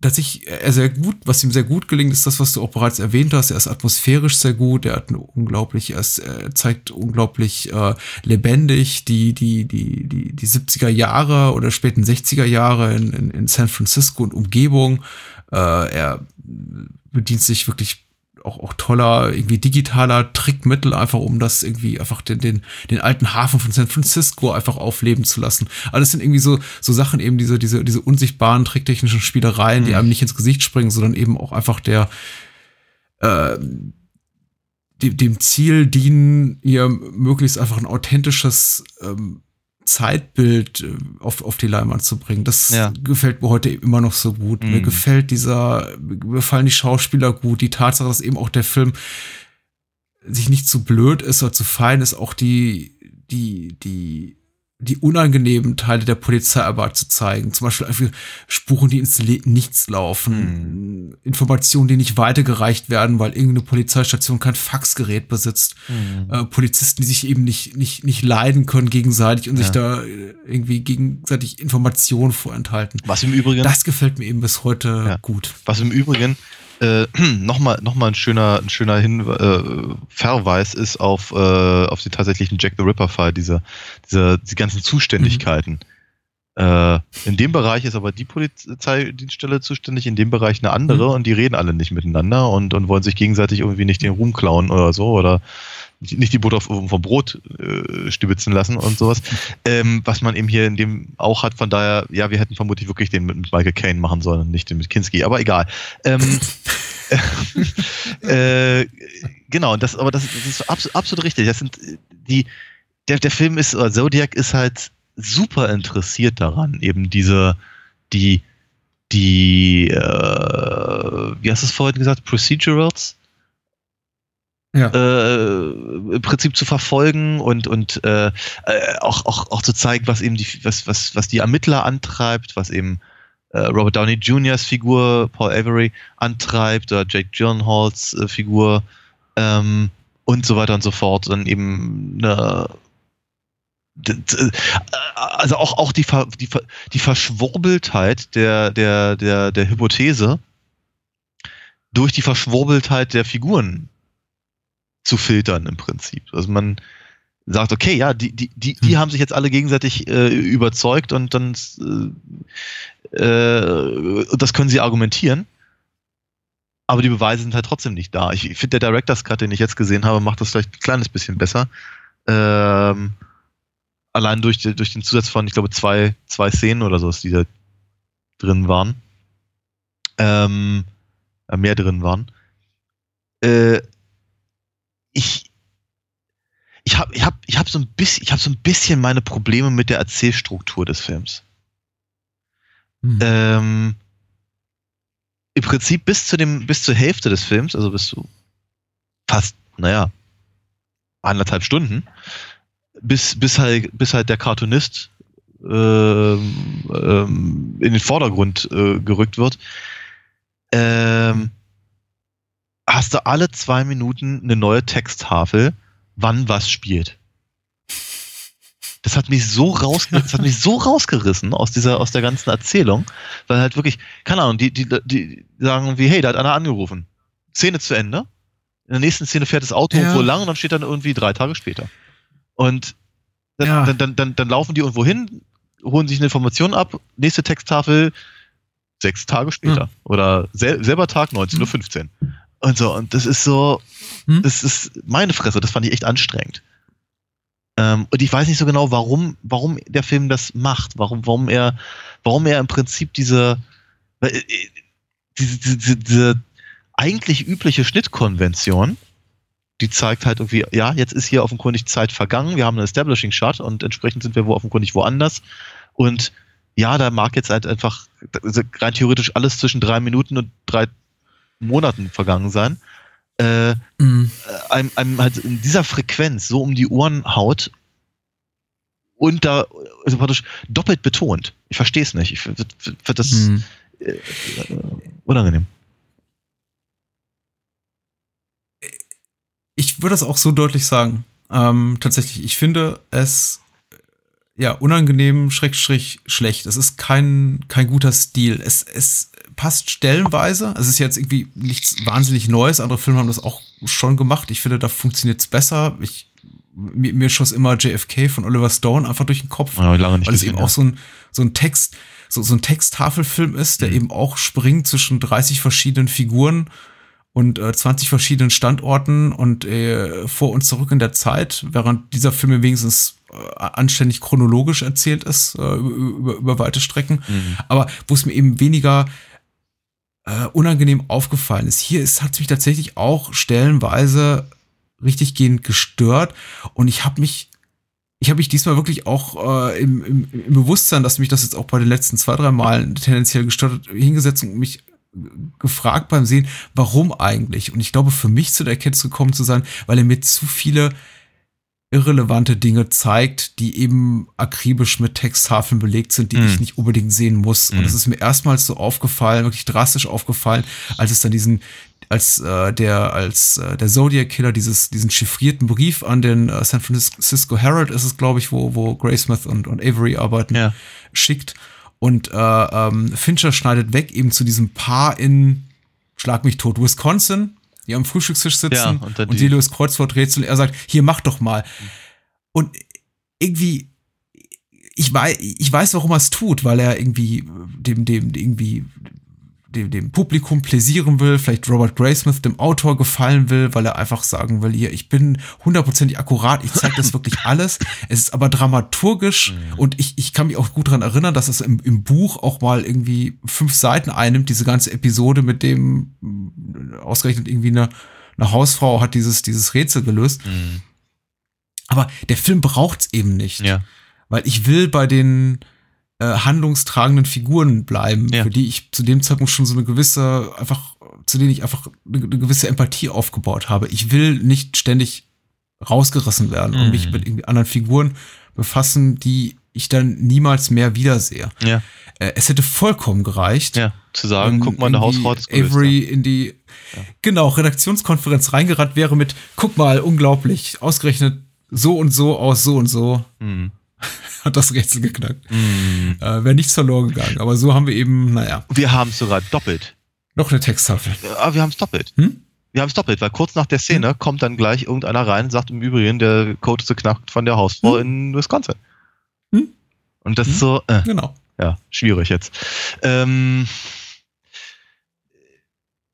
tatsächlich er sehr gut, was ihm sehr gut gelingt, ist das, was du auch bereits erwähnt hast. Er ist atmosphärisch sehr gut. Er hat eine unglaublich, er, ist, er zeigt unglaublich äh, lebendig die die die die die 70er Jahre oder späten 60er Jahre in, in, in San Francisco und Umgebung. Äh, er bedient sich wirklich auch, auch toller, irgendwie digitaler Trickmittel, einfach um das irgendwie einfach den, den, den alten Hafen von San Francisco einfach aufleben zu lassen. Das sind irgendwie so, so Sachen, eben diese, diese, diese unsichtbaren tricktechnischen Spielereien, die einem nicht ins Gesicht springen, sondern eben auch einfach der, äh, dem, dem Ziel dienen, ihr möglichst einfach ein authentisches ähm, Zeitbild äh, auf, auf die Leinwand zu bringen. Das Ja. gefällt mir heute immer noch so gut. Mir Mhm. gefällt dieser, mir gefallen die Schauspieler gut, die Tatsache, dass eben auch der Film sich nicht zu blöd ist oder zu fein ist, auch die, die, die, die unangenehmen Teile der Polizeiarbeit zu zeigen. Zum Beispiel einfach Spuren, die ins Nichts laufen, Informationen, die nicht weitergereicht werden, weil irgendeine Polizeistation kein Faxgerät besitzt, äh, Polizisten, die sich eben nicht, nicht, nicht leiden können gegenseitig und sich Ja. da äh, irgendwie gegenseitig Informationen vorenthalten. Was im Übrigen. Das gefällt mir eben bis heute Ja. gut. Was im Übrigen äh, [clears throat] nochmal noch mal ein schöner, ein schöner Hin äh, Verweis ist auf, äh, auf den tatsächlichen Jack the Ripper-Fall, diese, diese, die ganzen Zuständigkeiten. Äh, in dem Bereich ist aber die Polizeidienststelle zuständig, in dem Bereich eine andere Mhm. und die reden alle nicht miteinander und, und wollen sich gegenseitig irgendwie nicht den Ruhm klauen oder so oder nicht die Butter vom Brot äh, stibitzen lassen und sowas. [laughs] ähm, was man eben hier in dem auch hat, von daher, ja, wir hätten vermutlich wirklich den mit Michael Caine machen sollen und nicht den mit Kinski, aber egal. Ähm, [laughs] äh, genau, das, aber das, das ist absolut, absolut richtig. Das sind äh, die, der, der Film ist, oder Zodiac ist halt super interessiert daran, eben diese, die, die, äh, wie hast du es vorhin gesagt, Procedurals? Ja. Äh, im Prinzip zu verfolgen und, und äh, äh, auch, auch, auch zu zeigen, was eben die, was, was, was die Ermittler antreibt, was eben äh, Robert Downey Jr.'s Figur, Paul Avery, antreibt, oder Jake Gyllenhaals äh, Figur ähm, und so weiter und so fort. Dann eben eine d- also auch, auch die, Ver, die, Ver- die Verschwurbeltheit der, der, der, der Hypothese durch die Verschwurbeltheit der Figuren zu filtern im Prinzip. Also man, sagt, okay, ja, die, die, die, die haben sich jetzt alle gegenseitig äh, überzeugt und dann äh, äh, das können sie argumentieren. Aber die Beweise sind halt trotzdem nicht da. Ich, finde, der Director's Cut, den ich jetzt gesehen habe, macht das vielleicht ein kleines bisschen besser. Ähm, allein durch, durch den Zusatz von, ich glaube, zwei, zwei Szenen oder so, die da drin waren. Ähm, äh, mehr drin waren. Äh, ich ich habe ich hab, ich hab so, ein bisschen- ich hab so ein bisschen meine Probleme mit der Erzählstruktur des Films. Hm. Ähm, Im Prinzip bis zu dem, bis zur Hälfte des Films, also bis zu fast, naja, anderthalb Stunden, bis, bis halt, bis halt der Cartoonist ähm, ähm, in den Vordergrund äh, gerückt wird, ähm, hast du alle zwei Minuten eine neue Texttafel, wann was spielt. Das hat mich so raus, das hat mich so rausgerissen aus dieser, aus der ganzen Erzählung, weil halt wirklich, keine Ahnung, die, die, die sagen irgendwie, hey, da hat einer angerufen. Szene zu Ende. In der nächsten Szene fährt das Auto Ja. irgendwo lang und dann steht dann irgendwie drei Tage später. Und dann, Ja. dann, dann, dann, dann laufen die irgendwo hin, holen sich eine Information ab, nächste Texttafel sechs Tage später. Oder sel selber Tag 19.15 Uhr. Und so, und das ist so, Hm? das ist meine Fresse, das fand ich echt anstrengend. Ähm, und ich weiß nicht so genau, warum, warum der Film das macht, warum, warum er, warum er im Prinzip diese, äh, diese, diese, diese eigentlich übliche Schnittkonvention, die zeigt halt irgendwie, ja, jetzt ist hier offenkundig Zeit vergangen, wir haben einen Establishing Shot und entsprechend sind wir wo offenkundig woanders. Und ja, da mag jetzt halt einfach also rein theoretisch alles zwischen drei Minuten und drei Monaten vergangen sein. Äh, Hm. äh, einem, einem halt in dieser Frequenz so um die Ohren haut und da also praktisch doppelt betont. Ich verstehe es nicht. Ich finde find das Hm. äh, unangenehm. Ich würde das auch so deutlich sagen. Ähm, tatsächlich, ich finde es ja unangenehm, schrägstrich schlecht. Es ist kein, kein guter Stil. Es, es passt stellenweise. Es ist jetzt irgendwie nichts wahnsinnig Neues. Andere Filme haben das auch schon gemacht. Ich finde, da funktioniert es besser. Ich, mir, mir schoss immer JFK von Oliver Stone einfach durch den Kopf Ja, lange nicht weil es eben ja. auch so ein, so ein Text, so, so ein Texttafelfilm ist, der Mhm. eben auch springt zwischen 30 verschiedenen Figuren und äh, 20 verschiedenen Standorten und äh, vor und zurück in der Zeit, während dieser Film wenigstens äh, anständig chronologisch erzählt ist, äh, über, über, weite Strecken. Mhm. Aber wo es mir eben weniger äh, unangenehm aufgefallen ist. Hier ist, hat es mich tatsächlich auch stellenweise richtig gehend gestört und ich habe mich ich habe mich diesmal wirklich auch äh, im, im, im Bewusstsein, dass mich das jetzt auch bei den letzten zwei, drei Malen tendenziell gestört hat, hingesetzt und mich gefragt beim Sehen, warum eigentlich? Und ich glaube, für mich zu der Erkenntnis gekommen zu sein, weil er mir zu viele irrelevante Dinge zeigt, die eben akribisch mit Texttafeln belegt sind, die Mhm. ich nicht unbedingt sehen muss. Und Mhm. das ist mir erstmals so aufgefallen, wirklich drastisch aufgefallen, als es dann diesen, als äh, der, als äh, der Zodiac Killer dieses, diesen chiffrierten Brief an den äh, San Francisco Herald ist es, glaube ich, wo, wo Graysmith und, und Avery arbeiten, Ja. schickt. Und äh, ähm, Fincher schneidet weg eben zu diesem Paar in Schlag mich tot, Wisconsin, die am Frühstückstisch sitzen Ja, und, und die- löst Kreuzworträtsel. Er sagt, hier mach doch mal. Und irgendwie, ich weiß, ich weiß, warum er es tut, weil er irgendwie dem, dem, irgendwie dem, dem Publikum pläsieren will, vielleicht Robert Graysmith, dem Autor gefallen will, weil er einfach sagen will, hier, ich bin hundertprozentig akkurat, ich zeige das wirklich [laughs] alles. Es ist aber dramaturgisch und ich, ich kann mich auch gut daran erinnern, dass es im, im Buch auch mal irgendwie fünf Seiten einnimmt, diese ganze Episode, mit dem mh, ausgerechnet irgendwie eine, eine Hausfrau hat dieses, dieses Rätsel gelöst. Aber der Film braucht's eben nicht. Ja. Weil ich will bei den äh, handlungstragenden Figuren bleiben, Ja. für die ich zu dem Zeitpunkt schon so eine gewisse, einfach, zu denen ich einfach eine, eine gewisse Empathie aufgebaut habe. Ich will nicht ständig rausgerissen werden und Mhm. mich mit irgendwie anderen Figuren befassen, die ich dann niemals mehr wiedersehe. Ja. Äh, es hätte vollkommen gereicht. Ja, zu sagen, wenn guck mal, eine Hausfrau gelöst. Avery in die, genau, Redaktionskonferenz reingerannt wäre mit, guck mal, unglaublich, ausgerechnet so und so aus so und so ja. Mhm. [laughs] hat das Rätsel geknackt. Mhm. Äh, Wäre nichts verloren gegangen. Aber so haben wir eben, naja, Wir haben es sogar doppelt. noch eine Texttafel. Ja, wir haben es doppelt. Hm? Wir haben es doppelt, weil kurz nach der Szene Hm. kommt dann gleich irgendeiner rein und sagt im Übrigen, der Code ist geknackt von der Hausfrau in Wisconsin. Hm. Und das Hm. ist so, äh, Genau. ja, schwierig jetzt. Ähm,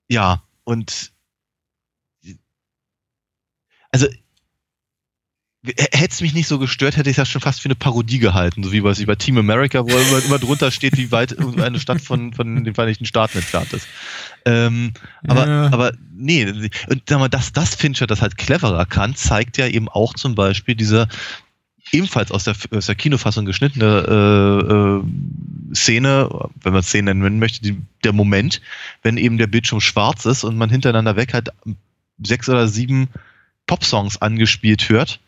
ja, und also hätte es mich nicht so gestört, hätte ich das schon fast für eine Parodie gehalten, so wie was über Team America, wo immer, immer drunter steht, wie weit eine Stadt von, von den Vereinigten Staaten entfernt ist. Ähm, aber, Ja. aber nee, und sag mal, dass das Fincher das halt cleverer kann, zeigt ja eben auch zum Beispiel dieser ebenfalls aus der, aus der Kinofassung geschnittene äh, äh, Szene, wenn man Szene nennen möchte, die, der Moment, wenn eben der Bildschirm schwarz ist und man hintereinander weg halt sechs oder sieben Popsongs angespielt hört.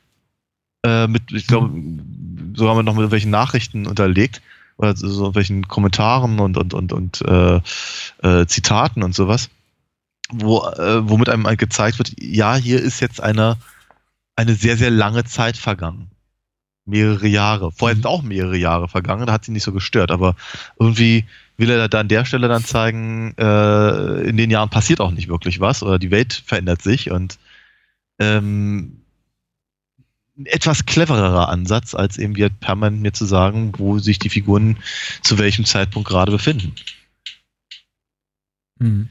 Äh, mit, ich glaube, so haben wir noch mit welchen Nachrichten unterlegt oder so welchen Kommentaren und und und und äh, äh, Zitaten und sowas, wo äh, womit einem halt gezeigt wird, ja, hier ist jetzt eine eine sehr sehr lange Zeit vergangen, mehrere Jahre. Vorher sind auch mehrere Jahre vergangen, da hat sie nicht so gestört, aber irgendwie will er da an der Stelle dann zeigen, äh, in den Jahren passiert auch nicht wirklich was oder die Welt verändert sich und ähm, ein etwas clevererer Ansatz, als eben wie permanent mir zu sagen, wo sich die Figuren zu welchem Zeitpunkt gerade befinden. Hm.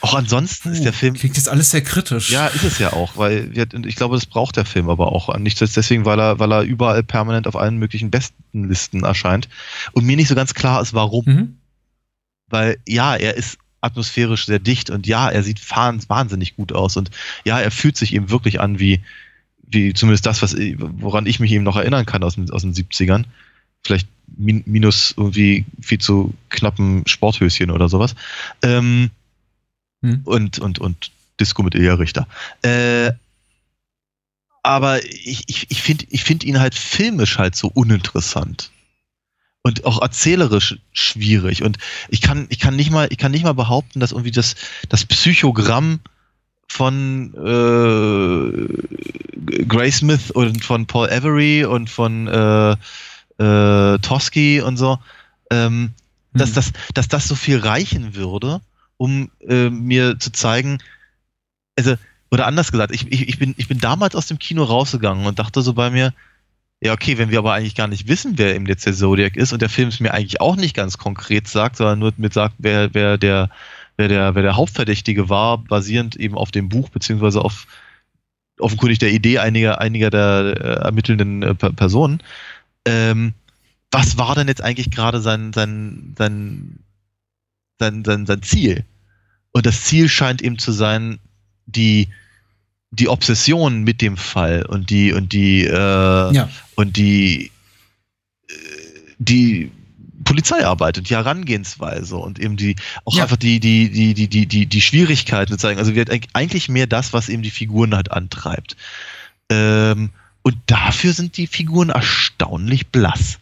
Auch ansonsten ist der Film. Klingt jetzt alles sehr kritisch. Ja, ist es ja auch, weil wir, ich glaube, das braucht der Film aber auch. Nicht deswegen, weil er, weil er überall permanent auf allen möglichen Bestenlisten erscheint. Und mir nicht so ganz klar ist, warum. Mhm. Weil ja, er ist atmosphärisch sehr dicht und ja, er sieht wahnsinnig gut aus und ja, er fühlt sich eben wirklich an wie, wie zumindest das, was, woran ich mich eben noch erinnern kann aus den, aus den 70ern. Vielleicht min, minus irgendwie viel zu knappen Sporthöschen oder sowas. Ähm, Hm. und, und, und Disco mit Ilja Richter. Äh, aber ich, ich, ich finde ich find ihn halt filmisch halt so uninteressant. Und auch erzählerisch schwierig. Und ich kann, ich kann nicht mal, ich kann nicht mal behaupten, dass irgendwie das, das Psychogramm von äh, Gray Smith und von Paul Avery und von äh, äh, Toschi und so, ähm, dass, Hm. das, dass das so viel reichen würde, um äh, mir zu zeigen, also, oder anders gesagt, ich, ich, ich, bin, ich bin damals aus dem Kino rausgegangen und dachte so bei mir, ja, okay, wenn wir aber eigentlich gar nicht wissen, wer eben jetzt der Zodiac ist und der Film es mir eigentlich auch nicht ganz konkret sagt, sondern nur mit sagt, wer, wer der, wer der, wer der Hauptverdächtige war, basierend eben auf dem Buch, beziehungsweise auf offenkundig der Idee einiger, einiger der äh, ermittelnden äh, Per- Personen. Ähm, was war denn jetzt eigentlich gerade sein, sein, sein, sein, sein, sein Ziel? Und das Ziel scheint eben zu sein, die, die Obsession mit dem Fall und die, und die, äh, Ja. und die, äh, die Polizeiarbeit und die Herangehensweise und eben die, auch Ja. einfach die, die, die, die, die, die, die Schwierigkeiten zeigen. Also wird eig- eigentlich mehr das, was eben die Figuren halt antreibt. Ähm, und dafür sind die Figuren erstaunlich blass.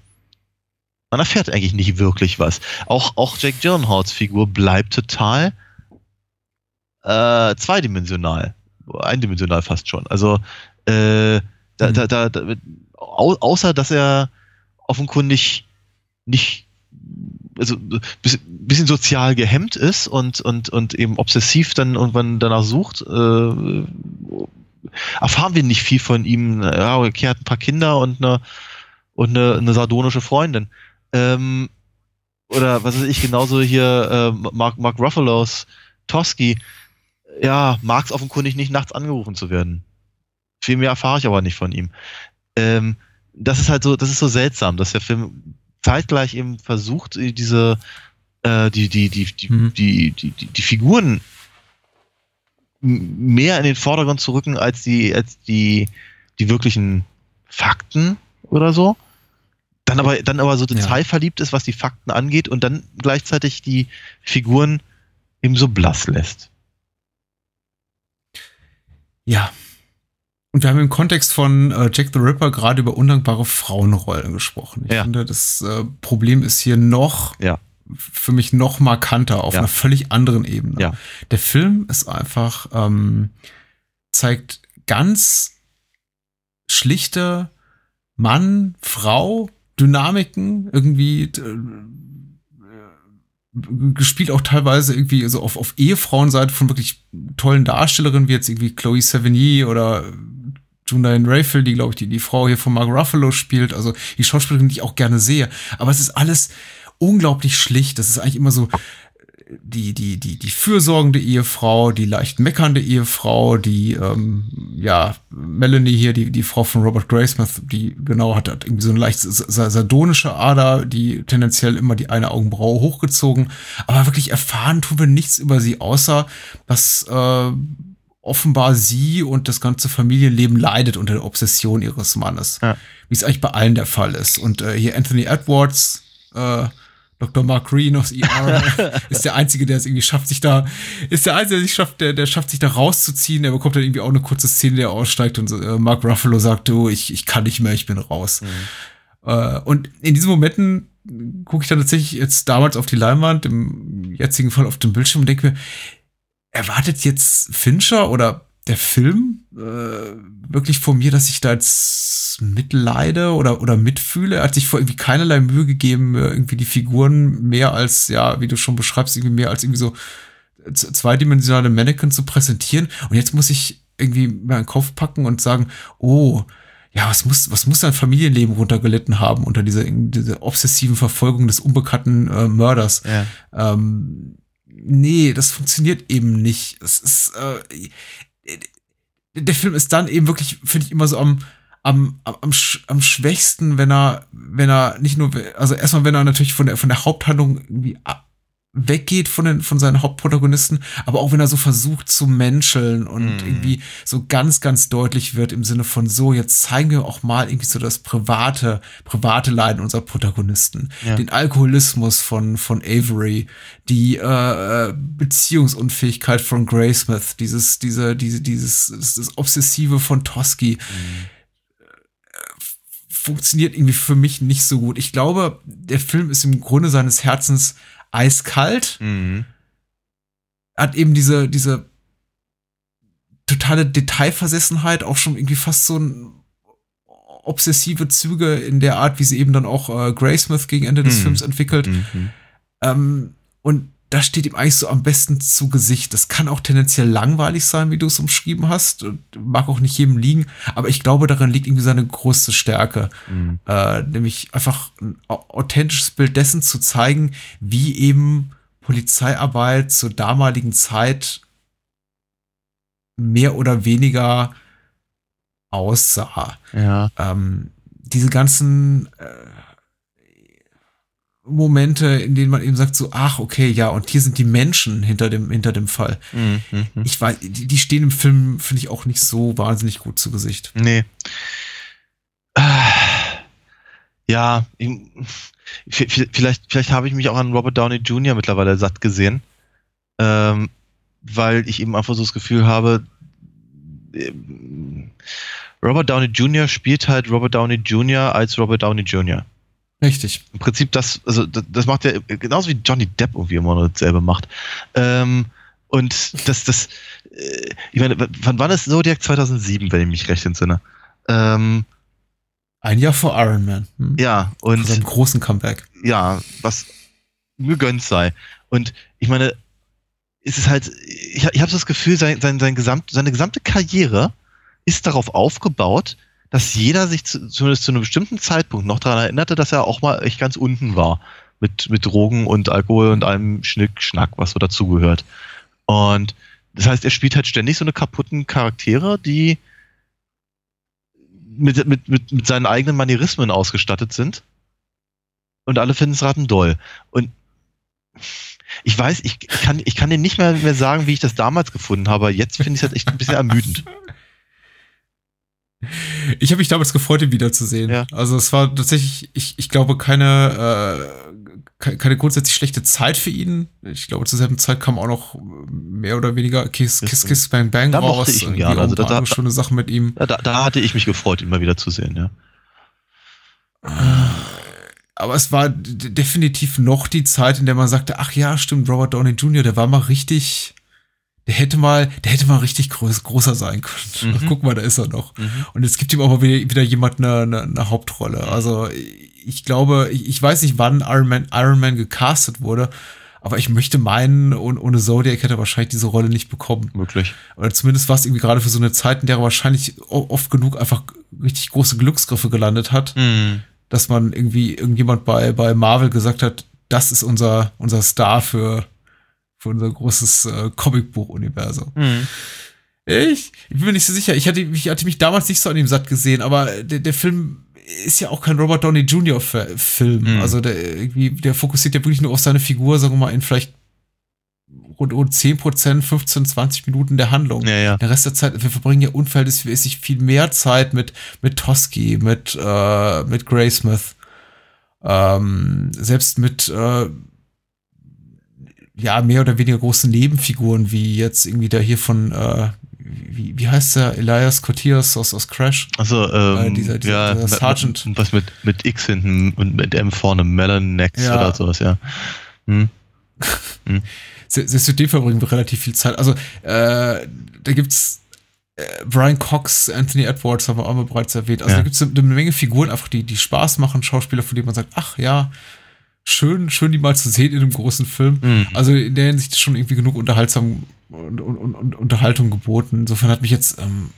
Man erfährt eigentlich nicht wirklich was. Auch, auch Jack Gyllenhaals Figur bleibt total äh, zweidimensional. Eindimensional fast schon. Also, äh, da, Mhm. da, da, da, au, außer dass er offenkundig nicht, also bisschen, sozial gehemmt ist und, und, und eben obsessiv dann irgendwann danach sucht, äh, erfahren wir nicht viel von ihm. Ja, er hat ein paar Kinder und eine, und eine, eine sardonische Freundin. Ähm, oder was weiß ich, genauso hier äh, Mark, Mark Ruffalo's Toschi. Ja, mag es offenkundig nicht, nachts angerufen zu werden. Viel mehr erfahre ich aber nicht von ihm. Ähm, das ist halt so, das ist so seltsam, dass der Film zeitgleich eben versucht, diese, äh, die, die, die, die, Mhm. die, die, die, die Figuren mehr in den Vordergrund zu rücken als die, als die, die wirklichen Fakten oder so. Dann aber, dann aber so detailverliebt ist, was die Fakten angeht und dann gleichzeitig die Figuren eben so blass lässt. Ja. Und wir haben im Kontext von äh, Jack the Ripper gerade über undankbare Frauenrollen gesprochen. Ich Ja. finde, das äh, Problem ist hier noch Ja. für mich noch markanter auf Ja. einer völlig anderen Ebene. Der Film ist einfach, ähm, zeigt ganz schlichte Mann, Frau, Dynamiken, irgendwie äh, gespielt auch teilweise irgendwie so auf, auf Ehefrauenseite von wirklich tollen Darstellerinnen, wie jetzt irgendwie Chloe Sevigny oder Julian Rayfield, die, glaube ich, die, die Frau hier von Mark Ruffalo spielt, also die Schauspielerin, die ich auch gerne sehe. Aber es ist alles unglaublich schlicht. Das ist eigentlich immer so die, die, die, die fürsorgende Ehefrau, die leicht meckernde Ehefrau, die, ähm, ja, Melanie hier, die, die Frau von Robert Graysmith, die genau hat, hat irgendwie so eine leicht sardonische Ader, die tendenziell immer die eine Augenbraue hochgezogen. Aber wirklich erfahren tun wir nichts über sie, außer dass äh, offenbar sie und das ganze Familienleben leidet unter der Obsession ihres Mannes. Ja. Wie es eigentlich bei allen der Fall ist. Und äh, hier Anthony Edwards, äh, Dr. Mark Green aus ER [laughs] ist der Einzige, der es irgendwie schafft, sich da, ist der Einzige, der sich schafft, der, der schafft, sich da rauszuziehen. Er bekommt dann irgendwie auch eine kurze Szene, der aussteigt und äh, Mark Ruffalo sagt, du, ich, ich kann nicht mehr, ich bin raus. Mhm. Äh, und in diesen Momenten gucke ich dann tatsächlich jetzt damals auf die Leinwand, im jetzigen Fall auf dem Bildschirm und denke mir, erwartet jetzt Fincher oder der Film äh, wirklich von mir, dass ich da jetzt mitleide oder, oder mitfühle. Er hat sich vor irgendwie keinerlei Mühe gegeben, irgendwie die Figuren mehr als, ja, wie du schon beschreibst, irgendwie mehr als irgendwie so zweidimensionale Mannequin zu präsentieren. Und jetzt muss ich irgendwie mir einen Kopf packen und sagen, oh, ja, was muss, was muss dein Familienleben runtergelitten haben unter dieser, dieser obsessiven Verfolgung des unbekannten äh, Mörders? Ja. Ähm, nee, das funktioniert eben nicht. Es ist, äh, der Film ist dann eben wirklich, finde ich, immer so am, am, am, am schwächsten, wenn er, wenn er nicht nur, also erstmal, wenn er natürlich von der, von der Haupthandlung irgendwie weggeht von, den, von seinen Hauptprotagonisten, aber auch wenn er so versucht zu menscheln und mm. irgendwie so ganz, ganz deutlich wird im Sinne von so, jetzt zeigen wir auch mal irgendwie so das private, private Leiden unserer Protagonisten. Ja. Den Alkoholismus von, von Avery, die äh, äh Beziehungsunfähigkeit von Graysmith, dieses, diese, diese, dieses, das, das Obsessive von Toski. Mm funktioniert irgendwie für mich nicht so gut. Ich glaube, der Film ist im Grunde seines Herzens eiskalt. Mhm. Hat eben diese, diese totale Detailversessenheit, auch schon irgendwie fast so ein obsessive Züge in der Art, wie sie eben dann auch äh, Graysmith gegen Ende des mhm. Films entwickelt. Mhm. Ähm, und das steht ihm eigentlich so am besten zu Gesicht. Das kann auch tendenziell langweilig sein, wie du es umschrieben hast. Mag auch nicht jedem liegen, aber ich glaube, darin liegt irgendwie seine größte Stärke. Mhm. Äh, nämlich einfach ein authentisches Bild dessen zu zeigen, wie eben Polizeiarbeit zur damaligen Zeit mehr oder weniger aussah. Ja. Ähm, diese ganzen äh, Momente, in denen man eben sagt so, ach, okay, ja, und hier sind die Menschen hinter dem, hinter dem Fall. Mhm. Ich weiß, die, die stehen im Film, finde ich, auch nicht so wahnsinnig gut zu Gesicht. Nee. Ja, vielleicht, vielleicht habe ich mich auch an Robert Downey Jr. mittlerweile satt gesehen, ähm, weil ich eben einfach so das Gefühl habe, ähm, Robert Downey Jr. spielt halt Robert Downey Jr. als Robert Downey Jr. Richtig. Im Prinzip das, also das, macht er genauso wie Johnny Depp irgendwie immer noch dasselbe macht. Ähm, und das, das, äh, ich meine, wann war das Zodiac 2007, wenn ich mich recht entsinne? Ähm, ein Jahr vor Iron Man. Hm? Ja, und. Vor seinem großen Comeback. Ja, was gegönnt sei. Und ich meine, ist es halt, ich, ich habe das Gefühl, sein, sein, sein gesamt, seine gesamte Karriere ist darauf aufgebaut, dass jeder sich zu, zumindest zu einem bestimmten Zeitpunkt noch daran erinnerte, dass er auch mal echt ganz unten war. Mit, mit Drogen und Alkohol und allem Schnick, Schnack, was so dazugehört. Und das heißt, er spielt halt ständig so eine kaputten Charaktere, die mit, mit, mit, mit seinen eigenen Manierismen ausgestattet sind. Und alle finden es doll. Und ich weiß, ich kann, ich kann dir nicht mehr, mehr sagen, wie ich das damals gefunden habe. Jetzt finde ich es halt echt ein bisschen ermüdend. [laughs] Ich habe mich damals gefreut, ihn wiederzusehen. Ja. Also es war tatsächlich, ich, ich glaube, keine, äh, keine grundsätzlich schlechte Zeit für ihn. Ich glaube, zur selben Zeit kam auch noch mehr oder weniger Kiss, Kiss, Kiss, Bang, Bang da raus. Ich ihn gerne. Also da, da, schöne Sachen mit ihm. Da, da hatte ich mich gefreut, ihn mal wieder zu sehen, ja. Aber es war definitiv noch die Zeit, in der man sagte, ach ja, stimmt, Robert Downey Jr., der war mal richtig, der hätte mal, der hätte mal richtig groß, großer sein können. [laughs] Mhm. Guck mal, da ist er noch. Mhm. Und jetzt gibt ihm aber wieder, wieder jemand eine, eine, eine Hauptrolle. Also ich glaube, ich, ich, weiß nicht, wann Iron Man, Iron Man gecastet wurde, Aber ich möchte meinen, ohne, ohne Zodiac hätte er wahrscheinlich diese Rolle nicht bekommen. Möglich. Oder zumindest war es irgendwie gerade für so eine Zeit, in der er wahrscheinlich oft genug einfach richtig große Glücksgriffe gelandet hat, Mhm. dass man irgendwie irgendjemand bei, bei Marvel gesagt hat, das ist unser, unser Star für, für unser großes äh, Comicbuch-Universum. Mhm. Ich, ich bin mir nicht so sicher. Ich hatte, ich hatte mich damals nicht so an ihm satt gesehen, aber der, der Film ist ja auch kein Robert Downey Jr. Fi- Film. Mhm. Also der irgendwie, der fokussiert ja wirklich nur auf seine Figur, sagen wir mal, in vielleicht rund, rund 10%, 15, 20 Minuten der Handlung. Ja, ja. Der Rest der Zeit, wir verbringen ja unverhältnismäßig viel mehr Zeit mit, mit Toski, mit, äh, mit Graysmith, ähm, selbst mit, äh, ja, mehr oder weniger großen Nebenfiguren, wie jetzt irgendwie der hier von, äh, wie, wie heißt der, Elias Cotias aus, aus Crash? Also, ähm, Äh, dieser- dieser- ja, dieser Sergeant. Mit, was mit, mit X hinten und mit M vorne, Melanax Ja. oder sowas, ja. Hm. [laughs] Se- Selbst mit dem verbringen wir relativ viel Zeit. Also, äh, da gibt's äh, Brian Cox, Anthony Edwards, haben wir auch mal bereits erwähnt. Also Ja. da gibt's eine, eine Menge Figuren, einfach die, die Spaß machen, Schauspieler, von denen man sagt, ach ja, schön, schön die mal zu sehen in einem großen Film. Mhm. Also in der Hinsicht ist schon irgendwie genug unterhaltsam und, und, und, Unterhaltung geboten. Insofern hat mich jetzt ähm,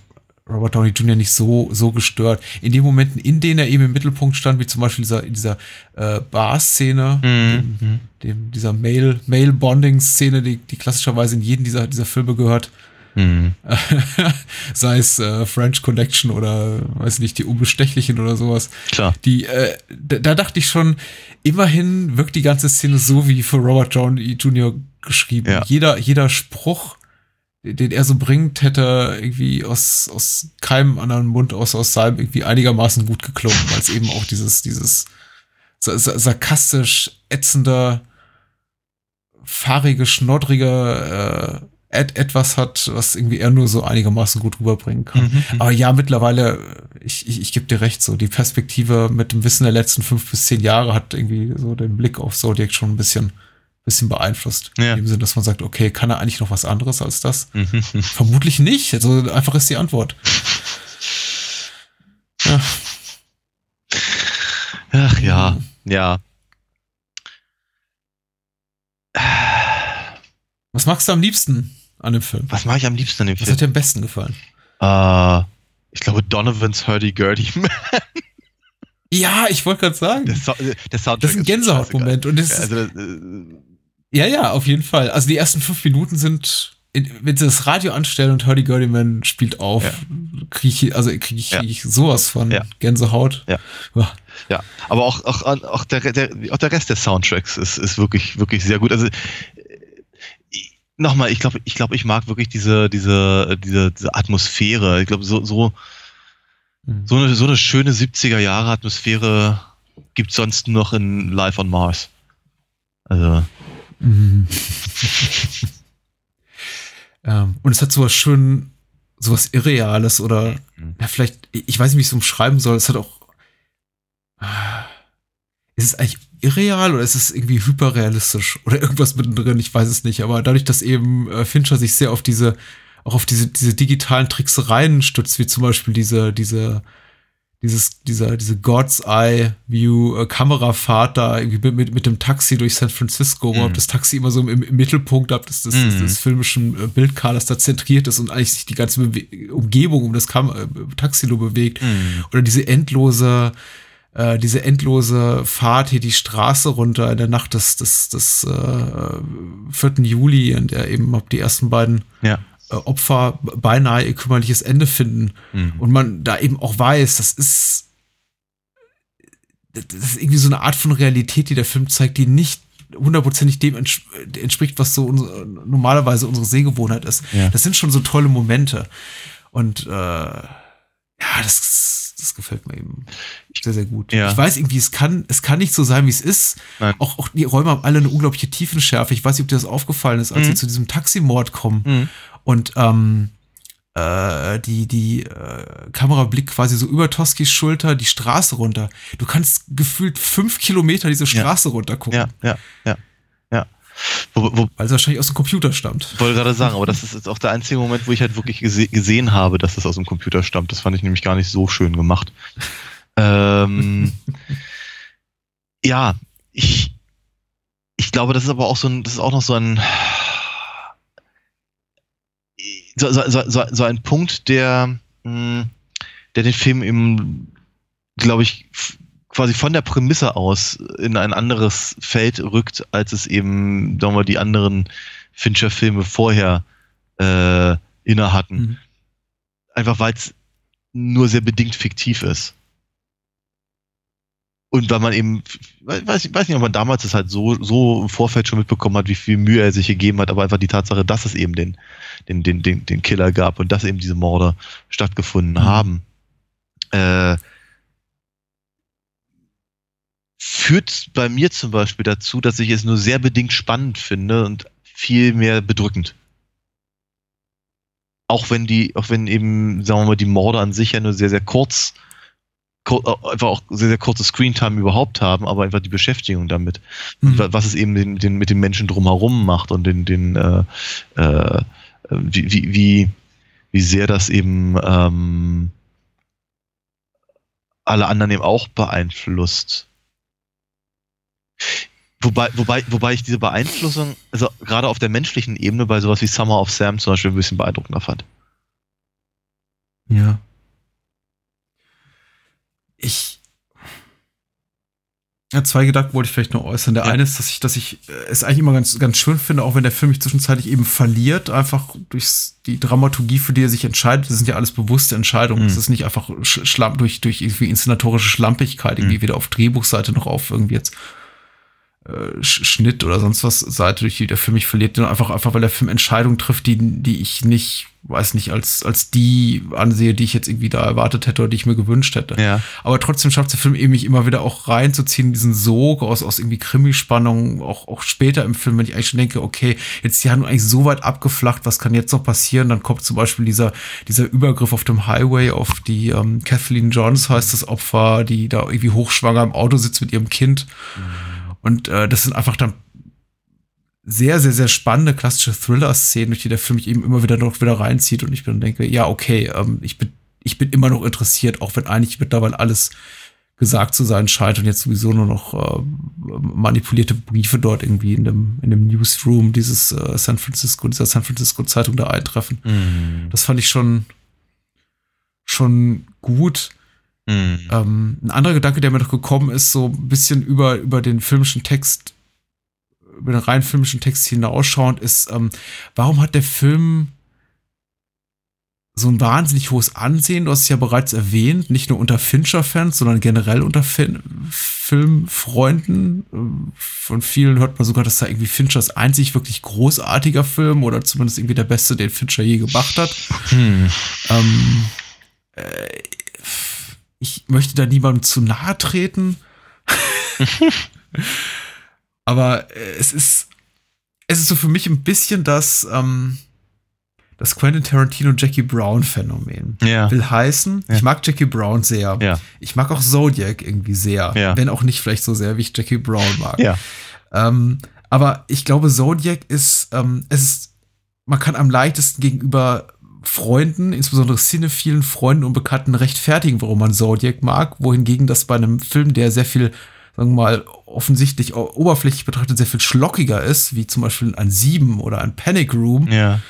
Robert Downey Jr. nicht so, so gestört. In den Momenten, in denen er eben im Mittelpunkt stand, wie zum Beispiel dieser, in dieser äh, Bar-Szene, Mhm. dem, dem, dieser Male- Male-Bonding-Szene, die, die klassischerweise in jeden dieser, dieser Filme gehört, Mhm. [laughs] sei es äh, French Connection oder weiß nicht, die Unbestechlichen oder sowas. Klar. Die, äh, da, da dachte ich schon, immerhin wirkt die ganze Szene so wie für Robert Downey Jr. geschrieben. Ja. Jeder, jeder Spruch, den er so bringt, hätte irgendwie aus, aus keinem anderen Mund aus, aus seinem irgendwie einigermaßen gut geklungen, weil es eben auch dieses, dieses sa- sa- sarkastisch ätzende, fahrige, schnoddrige äh, etwas hat, was irgendwie er nur so einigermaßen gut rüberbringen kann. Mhm. Aber ja, mittlerweile, ich, ich, ich gebe dir recht, so die Perspektive mit dem Wissen der letzten fünf bis zehn Jahre hat irgendwie so den Blick auf Zodiac schon ein bisschen, bisschen beeinflusst. Ja. In dem Sinne, dass man sagt, okay, kann er eigentlich noch was anderes als das? Mhm. [laughs] Vermutlich nicht. Also einfach ist die Antwort. Ja. Ach ja, ja. Was magst du am liebsten an dem Film? Was mache ich am liebsten an dem Was Film? hat dir am besten gefallen? Äh, ich glaube, Donovan's Hurdy-Gurdy. Ja, ich wollte gerade sagen. Der, so der Soundtrack Das ist ein Gänsehautmoment. Und das ist, Also, äh, ja, ja, auf jeden Fall. Also die ersten fünf Minuten sind, in, wenn sie das Radio anstellen und Hurdy Gurdy Man spielt auf, Ja. kriege ich, also kriege ich, Ja. krieg ich sowas von Ja. Gänsehaut. Ja. Ja. Aber auch, auch, auch, der, der, auch der Rest des Soundtracks ist, ist wirklich, wirklich sehr gut. Also nochmal, ich glaube, ich glaube, ich mag wirklich diese, diese, diese, diese Atmosphäre. Ich glaube, so, so, Mhm. so eine, so eine schöne 70er Jahre Atmosphäre gibt sonst nur noch in Life on Mars. Also, Mhm. [laughs] ähm, und es hat sowas schön, sowas Irreales oder, Mhm. ja, vielleicht, ich weiß nicht, wie ich es umschreiben soll. Es hat auch, ist es eigentlich irreal oder ist es irgendwie hyperrealistisch oder irgendwas mittendrin? Ich weiß es nicht. Aber dadurch, dass eben äh, Fincher sich sehr auf diese, auch auf diese, diese digitalen Tricksereien stützt, wie zum Beispiel diese, diese, dieses, dieser, diese God's Eye View äh, Kamerafahrt da irgendwie mit, mit, mit dem Taxi durch San Francisco, wo Mhm. das Taxi immer so im, im Mittelpunkt ab des, des, des, Mhm. des filmischen äh, Bildkaders da zentriert ist und eigentlich sich die ganze Umgebung um das Kam Taxi nur bewegt. Mhm. Oder diese endlose, äh, diese endlose Fahrt hier die Straße runter in der Nacht des, des, des äh, 4. Juli, in der eben ab die ersten beiden ja. äh, Opfer beinahe ihr kümmerliches Ende finden. Mhm. Und man da eben auch weiß, das ist, das ist irgendwie so eine Art von Realität, die der Film zeigt, die nicht hundertprozentig dem ents entspricht, was so unsere, normalerweise unsere Sehgewohnheit ist. Ja. Das sind schon so tolle Momente. Und äh, ja, das, das gefällt mir eben sehr, sehr gut. Ja. Ich weiß irgendwie, es kann, es kann nicht so sein, wie es ist. Nein. Auch, auch die Räume haben alle eine unglaubliche Tiefenschärfe. Ich weiß nicht, ob dir das aufgefallen ist, als Mhm. sie zu diesem Taximord kommen Mhm. und ähm, äh, die, die äh, Kamera blickt quasi so über Toskis Schulter die Straße runter. Du kannst gefühlt fünf Kilometer diese Straße runter gucken, Ja, ja, ja, ja. Wo, wo, weil es wahrscheinlich aus dem Computer stammt. wollte gerade sagen, aber das ist jetzt auch der einzige Moment, wo ich halt wirklich gese gesehen habe, dass das aus dem Computer stammt. Das fand ich nämlich gar nicht so schön gemacht. ähm, ja, ich, ich, glaube, das ist aber auch so ein, das ist auch noch so ein, so, so, so, so ein Punkt, der, mh, der den Film eben, glaube ich, quasi von der Prämisse aus in ein anderes Feld rückt, als es eben, sagen wir, die anderen Fincher-Filme vorher äh, inne hatten. Mhm. Einfach weil es nur sehr bedingt fiktiv ist. Und weil man eben, we- weiß, weiß nicht, ob man damals das halt so, so im Vorfeld schon mitbekommen hat, wie viel Mühe er sich gegeben hat, aber einfach die Tatsache, dass es eben den, den, den, den, den Killer gab und dass eben diese Morde stattgefunden Mhm. haben, äh, führt bei mir zum Beispiel dazu, dass ich es nur sehr bedingt spannend finde und viel mehr bedrückend. Auch wenn die, auch wenn eben, sagen wir mal, die Morde an sich ja nur sehr, sehr kurz, kur einfach auch sehr, sehr kurze Screentime überhaupt haben, aber einfach die Beschäftigung damit. Mhm. Wa- Was es eben den, den, mit den Menschen drumherum macht und den, den äh, äh, wie, wie, wie, wie sehr das eben ähm, alle anderen eben auch beeinflusst. Wobei, wobei, wobei ich diese Beeinflussung, also gerade auf der menschlichen Ebene bei sowas wie Summer of Sam zum Beispiel ein bisschen beeindruckender fand. Ja. Ich. Ja, zwei Gedanken wollte ich vielleicht noch äußern. Der Ja. eine ist, dass ich, dass ich äh, es eigentlich immer ganz, ganz schön finde, auch wenn der Film mich zwischenzeitlich eben verliert, einfach durch die Dramaturgie, für die er sich entscheidet. Das sind ja alles bewusste Entscheidungen. Mhm. Es ist nicht einfach sch schlamm, durch, durch irgendwie inszenatorische Schlampigkeit, irgendwie Mhm. weder auf Drehbuchseite noch auf irgendwie jetzt äh, Sch- Schnitt oder sonst was Seite, durch die der Film mich verliert, einfach, einfach, weil der Film Entscheidungen trifft, die, die ich nicht, weiß nicht, als, als die ansehe, die ich jetzt irgendwie da erwartet hätte oder die ich mir gewünscht hätte. Ja. Aber trotzdem schafft der Film eben mich immer wieder auch reinzuziehen, diesen Sog aus, aus irgendwie Krimispannung, auch, auch später im Film, wenn ich eigentlich schon denke, okay, jetzt die haben eigentlich so weit abgeflacht, was kann jetzt noch passieren? Dann kommt zum Beispiel dieser, dieser Übergriff auf dem Highway auf die ähm, Kathleen Johns heißt das Opfer, die da irgendwie hochschwanger im Auto sitzt mit ihrem Kind. Und äh, das sind einfach dann sehr, sehr, sehr spannende klassische Thriller-Szenen, durch die der Film mich eben immer wieder noch wieder reinzieht und ich bin denke, ja, okay, ähm, ich bin, ich bin immer noch interessiert, auch wenn eigentlich mittlerweile alles gesagt zu sein scheint und jetzt sowieso nur noch äh, manipulierte Briefe dort irgendwie in dem, in dem Newsroom dieses äh, San Francisco, dieser San Francisco Zeitung da eintreffen. Mhm. Das fand ich schon, schon gut. Mhm. Ähm, ein anderer Gedanke, der mir noch gekommen ist, so ein bisschen über, über den filmischen Text, über den rein filmischen Text hinausschauend, ist, ähm, warum hat der Film so ein wahnsinnig hohes Ansehen? Du hast es ja bereits erwähnt, nicht nur unter Fincher-Fans, sondern generell unter Fin Filmfreunden. Ähm, Von vielen hört man sogar, dass da irgendwie Finchers einzig wirklich großartiger Film oder zumindest irgendwie der beste, den Fincher je gemacht hat. Hm. Ähm, äh, ich möchte da niemandem zu nahe treten. [laughs] Aber äh, es ist, es ist so für mich ein bisschen das, ähm, das Quentin Tarantino Jackie Brown Phänomen. Ja. Will heißen, Ja. ich mag Jackie Brown sehr. Ja. Ich mag auch Zodiac irgendwie sehr. Wenn auch nicht vielleicht so sehr, wie ich Jackie Brown mag. Ähm, aber ich glaube, Zodiac ist, ähm, es ist, man kann am leichtesten gegenüber Freunden, insbesondere cinephilen Freunden und Bekannten rechtfertigen, warum man Zodiac mag, wohingegen das bei einem Film, der sehr viel, sagen wir mal, offensichtlich oberflächlich betrachtet sehr viel schlockiger ist, wie zum Beispiel ein Sieben oder ein Panic Room Ja.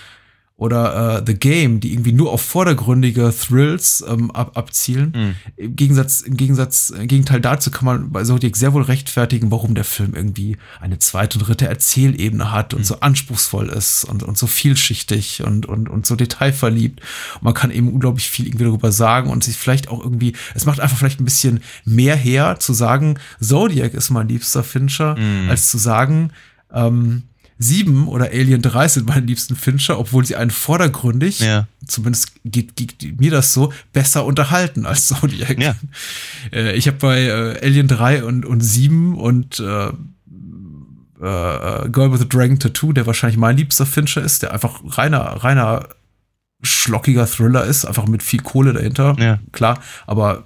Oder äh, The Game, die irgendwie nur auf vordergründige Thrills ähm, ab, abzielen. Mhm. Im Gegensatz, im Gegensatz, im Gegenteil dazu kann man bei Zodiac sehr wohl rechtfertigen, warum der Film irgendwie eine zweite und dritte Erzählebene hat und so anspruchsvoll ist und, und so vielschichtig und, und, und so detailverliebt. Und man kann eben unglaublich viel irgendwie darüber sagen und sich vielleicht auch irgendwie, es macht einfach vielleicht ein bisschen mehr her, zu sagen, Zodiac ist mein liebster Fincher, Mhm. als zu sagen, ähm, Sieben oder Alien 3 sind meine liebsten Fincher, obwohl sie einen vordergründig, Ja. zumindest geht, geht mir das so, besser unterhalten als Zodiac. Ja. Äh, ich habe bei äh, Alien 3 und, und 7 und äh, äh, Girl with a Dragon Tattoo, der wahrscheinlich mein liebster Fincher ist, der einfach reiner, reiner schlockiger Thriller ist, einfach mit viel Kohle dahinter, Ja. klar, aber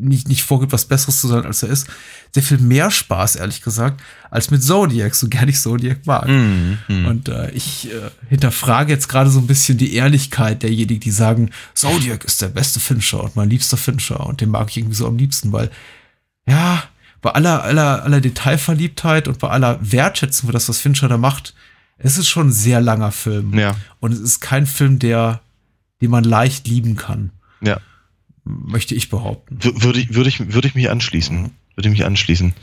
nicht, nicht vorgibt, was Besseres zu sein, als er ist. Sehr viel mehr Spaß, ehrlich gesagt, als mit Zodiac, so gern ich Zodiac mag. Mhm. Mhm. Und äh, ich äh, hinterfrage jetzt gerade so ein bisschen die Ehrlichkeit derjenigen, die sagen, Zodiac ist der beste Fincher und mein liebster Fincher und den mag ich irgendwie so am liebsten, weil, ja, bei aller, aller, aller Detailverliebtheit und bei aller Wertschätzung für das, was Fincher da macht, es ist schon ein sehr langer Film. Ja. Und es ist kein Film, der, den man leicht lieben kann. Ja. Möchte ich behaupten. Würde ich, würde ich, würde ich mich anschließen. Würde ich mich anschließen.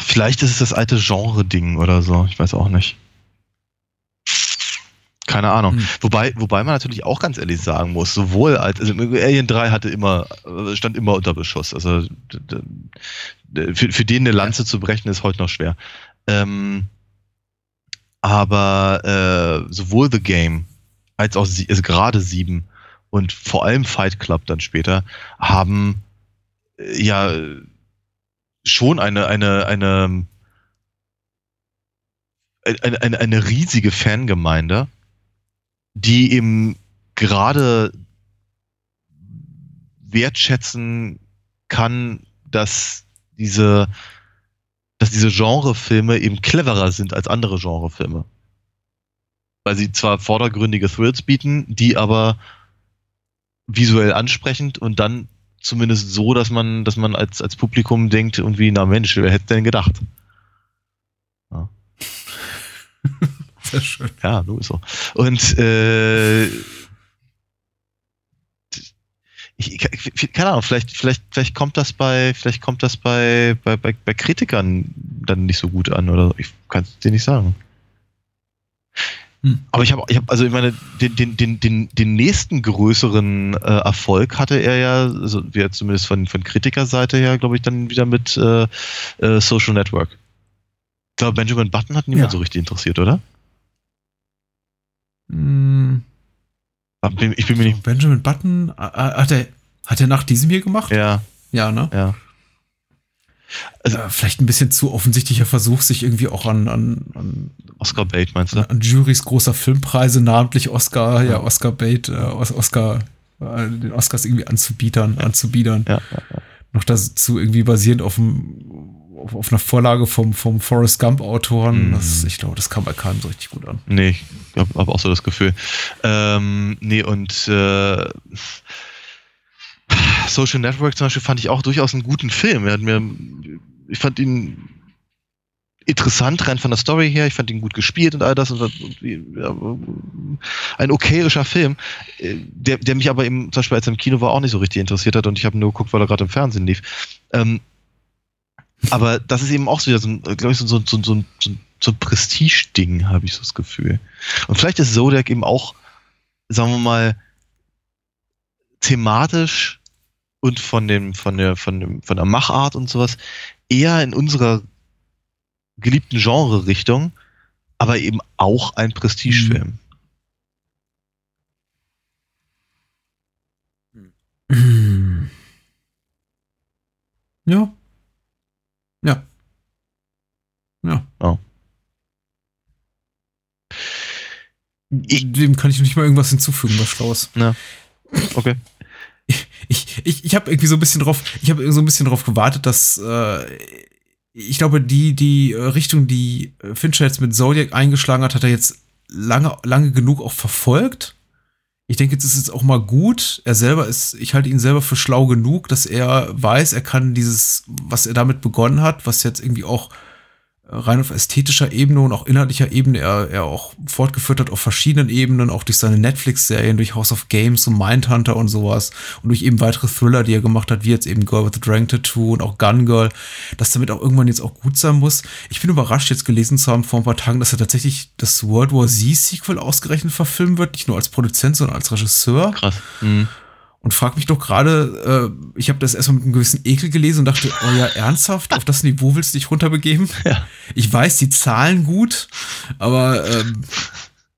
Vielleicht ist es das alte Genre-Ding oder so. Ich weiß auch nicht. Keine Ahnung. Hm. Wobei, wobei man natürlich auch ganz ehrlich sagen muss, sowohl als, also Alien 3 hatte immer, äh, stand immer unter Beschuss. Also für, für den eine Lanze zu brechen, ist heute noch schwer. Ähm, aber äh, sowohl The Game als auch sie, also gerade sieben und vor allem Fight Club dann später haben äh, ja schon eine eine eine eine, eine, eine riesige Fangemeinde, die eben gerade wertschätzen kann, dass diese dass diese Genrefilme eben cleverer sind als andere Genrefilme. Weil sie zwar vordergründige Thrills bieten, die aber visuell ansprechend und dann zumindest so, dass man, dass man als, als Publikum denkt, irgendwie, na Mensch, wer hätte denn gedacht? Ja, [laughs] Sehr schön. ja so ist so. Und äh, ich, ich, keine Ahnung, vielleicht, vielleicht, vielleicht kommt das bei, vielleicht kommt das bei, bei, bei, bei Kritikern dann nicht so gut an, oder ich kann es dir nicht sagen. Hm. Aber ich habe, ich hab, also ich meine, den, den, den, den, den nächsten größeren äh, Erfolg hatte er ja, also wir zumindest von, von Kritikerseite her, glaube ich, dann wieder mit äh, äh, Social Network. Ich glaube, Benjamin Button hat niemand Ja. so richtig interessiert, oder? Hm, Ich bin mir nicht. Benjamin Button, äh, hat er, hat er nach diesem hier gemacht? Ja, Ja, ne? ja. Also- äh, vielleicht ein bisschen zu offensichtlicher Versuch, sich irgendwie auch an, an, an, Oscar Bate, meinst du? an Jurys großer Filmpreise, namentlich Oscar, ja, Oscar Bate, äh, Os- Oscar, äh, den Oscars irgendwie anzubietern, anzubiedern. Ja, ja, ja. Noch dazu irgendwie basierend auf, dem, auf, auf einer Vorlage vom, vom Forrest Gump-Autoren. Das, ich glaube, das kam bei keinem so richtig gut an. Nee, ich habe hab auch so das Gefühl. Ähm, nee, und äh, Social Network zum Beispiel fand ich auch durchaus einen guten Film. Er hat mir, ich fand ihn interessant rein von der Story her. Ich fand ihn gut gespielt und all das. Und, irgendwie, ja, ein okayischer Film, äh, der, der mich aber eben zum Beispiel als er im Kino war auch nicht so richtig interessiert hat und ich habe nur geguckt, weil er gerade im Fernsehen lief. Ähm, aber das ist eben auch so so ein, glaube ich, so, so, so, so, so, so ein Prestige-Ding, habe ich so das Gefühl. Und vielleicht ist Zodiac eben auch, sagen wir mal, thematisch und von dem, von der, von dem, von der Machart und sowas eher in unserer geliebten Genre-Richtung, aber eben auch ein Prestigefilm. Ja. Ja. Ja. Ja. Dem kann ich nicht mal irgendwas hinzufügen, was Schlaues. Okay. Ich, ich, ich habe irgendwie so ein bisschen drauf, ich habe so ein bisschen drauf gewartet, dass äh, ich glaube, die, die äh, Richtung, die äh, Fincher jetzt mit Zodiac eingeschlagen hat, hat er jetzt lange, lange genug auch verfolgt. Ich denke, jetzt ist es auch mal gut. Er selber ist, ich halte ihn selber für schlau genug, dass er weiß, er kann dieses, was er damit begonnen hat, was jetzt irgendwie auch rein auf ästhetischer Ebene und auch inhaltlicher Ebene er, er auch fortgeführt hat auf verschiedenen Ebenen, auch durch seine Netflix-Serien, durch House of Games und Mindhunter und sowas und durch eben weitere Thriller, die er gemacht hat, wie jetzt eben Girl with the Dragon Tattoo und auch Gun Girl, dass damit auch irgendwann jetzt auch gut sein muss. Ich bin überrascht, jetzt gelesen zu haben vor ein paar Tagen, dass er tatsächlich das World War Z-Sequel ausgerechnet verfilmen wird, nicht nur als Produzent, sondern als Regisseur Krass. Mhm. Und frag mich doch gerade, äh, ich habe das erstmal mit einem gewissen Ekel gelesen und dachte, oh ja, ernsthaft, auf das Niveau willst du dich runterbegeben? Ja. Ich weiß, die zahlen gut, aber ähm,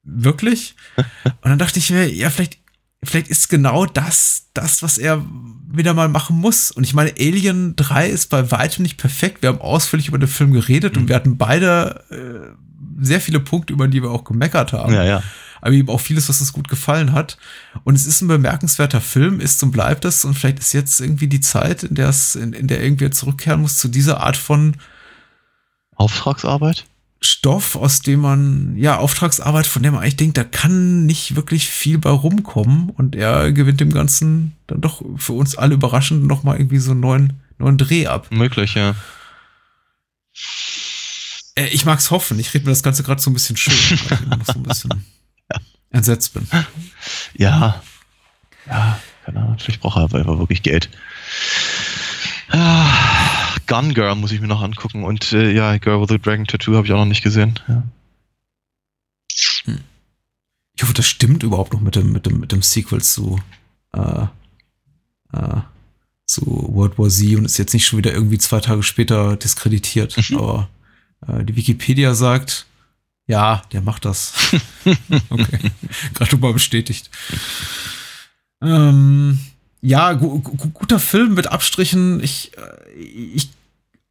wirklich? Und dann dachte ich mir, ja, vielleicht, vielleicht ist genau das, das, was er wieder mal machen muss. Und ich meine, Alien 3 ist bei weitem nicht perfekt. Wir haben ausführlich über den Film geredet und wir hatten beide äh, sehr viele Punkte, über die wir auch gemeckert haben Ja, ja. Aber eben auch vieles, was uns gut gefallen hat. Und es ist ein bemerkenswerter Film, ist und bleibt es. Und vielleicht ist jetzt irgendwie die Zeit, in der es, in, in der irgendwie zurückkehren muss zu dieser Art von Auftragsarbeit? Stoff, aus dem man, ja, Auftragsarbeit, von der man eigentlich denkt, da kann nicht wirklich viel bei rumkommen. Und er gewinnt dem Ganzen dann doch für uns alle überraschend nochmal irgendwie so einen neuen neuen Dreh ab. Möglich, ja. Äh, ich mag's hoffen. Ich rede mir das Ganze gerade so ein bisschen schön, weil [laughs] ich immer noch so ein bisschen entsetzt bin. Ja. Ja, keine Ahnung. Vielleicht braucht er aber einfach wirklich Geld. Ah, Gun Girl muss ich mir noch angucken. Und äh, ja, Girl with the Dragon Tattoo habe ich auch noch nicht gesehen. Ja. Ich hoffe, das stimmt überhaupt noch mit dem, mit dem, mit dem Sequel zu, äh, äh, zu World War Z und ist jetzt nicht schon wieder irgendwie zwei Tage später diskreditiert. Aber äh, die Wikipedia sagt, ja, der macht das. [laughs] okay. Gerade mal bestätigt. Ähm, ja, gu gu guter Film mit Abstrichen. Ich, äh, ich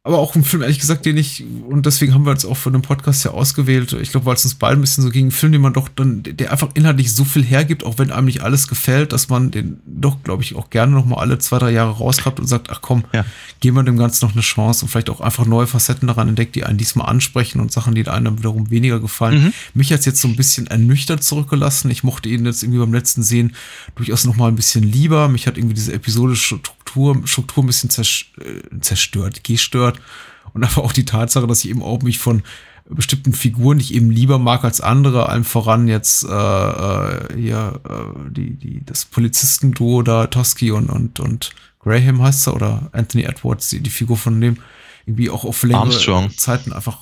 aber auch ein Film, ehrlich gesagt, den ich, und deswegen haben wir uns auch für den Podcast ja ausgewählt. Ich glaube, weil es uns beiden ein bisschen so ging, ein Film, den man doch dann, der einfach inhaltlich so viel hergibt, auch wenn einem nicht alles gefällt, dass man den doch, glaube ich, auch gerne noch mal alle zwei, drei Jahre rauskrabt und sagt, ach komm, Ja. geben wir dem Ganzen noch eine Chance und vielleicht auch einfach neue Facetten daran entdeckt, die einen diesmal ansprechen und Sachen, die einem dann wiederum weniger gefallen. Mhm. Mich hat's jetzt so ein bisschen ernüchtert zurückgelassen. Ich mochte ihn jetzt irgendwie beim letzten Sehen durchaus noch mal ein bisschen lieber. Mich hat irgendwie diese episodische Struktur, Struktur ein bisschen äh, zerstört, gestört. Und einfach auch die Tatsache, dass ich eben auch mich von bestimmten Figuren, die ich eben lieber mag als andere, allem voran jetzt äh, äh, hier äh, die, die, das Polizistenduo da, Tosky und, und, und Graham heißt er, oder Anthony Edwards, die, die Figur von dem, irgendwie auch auf längere Armstrong. Zeiten einfach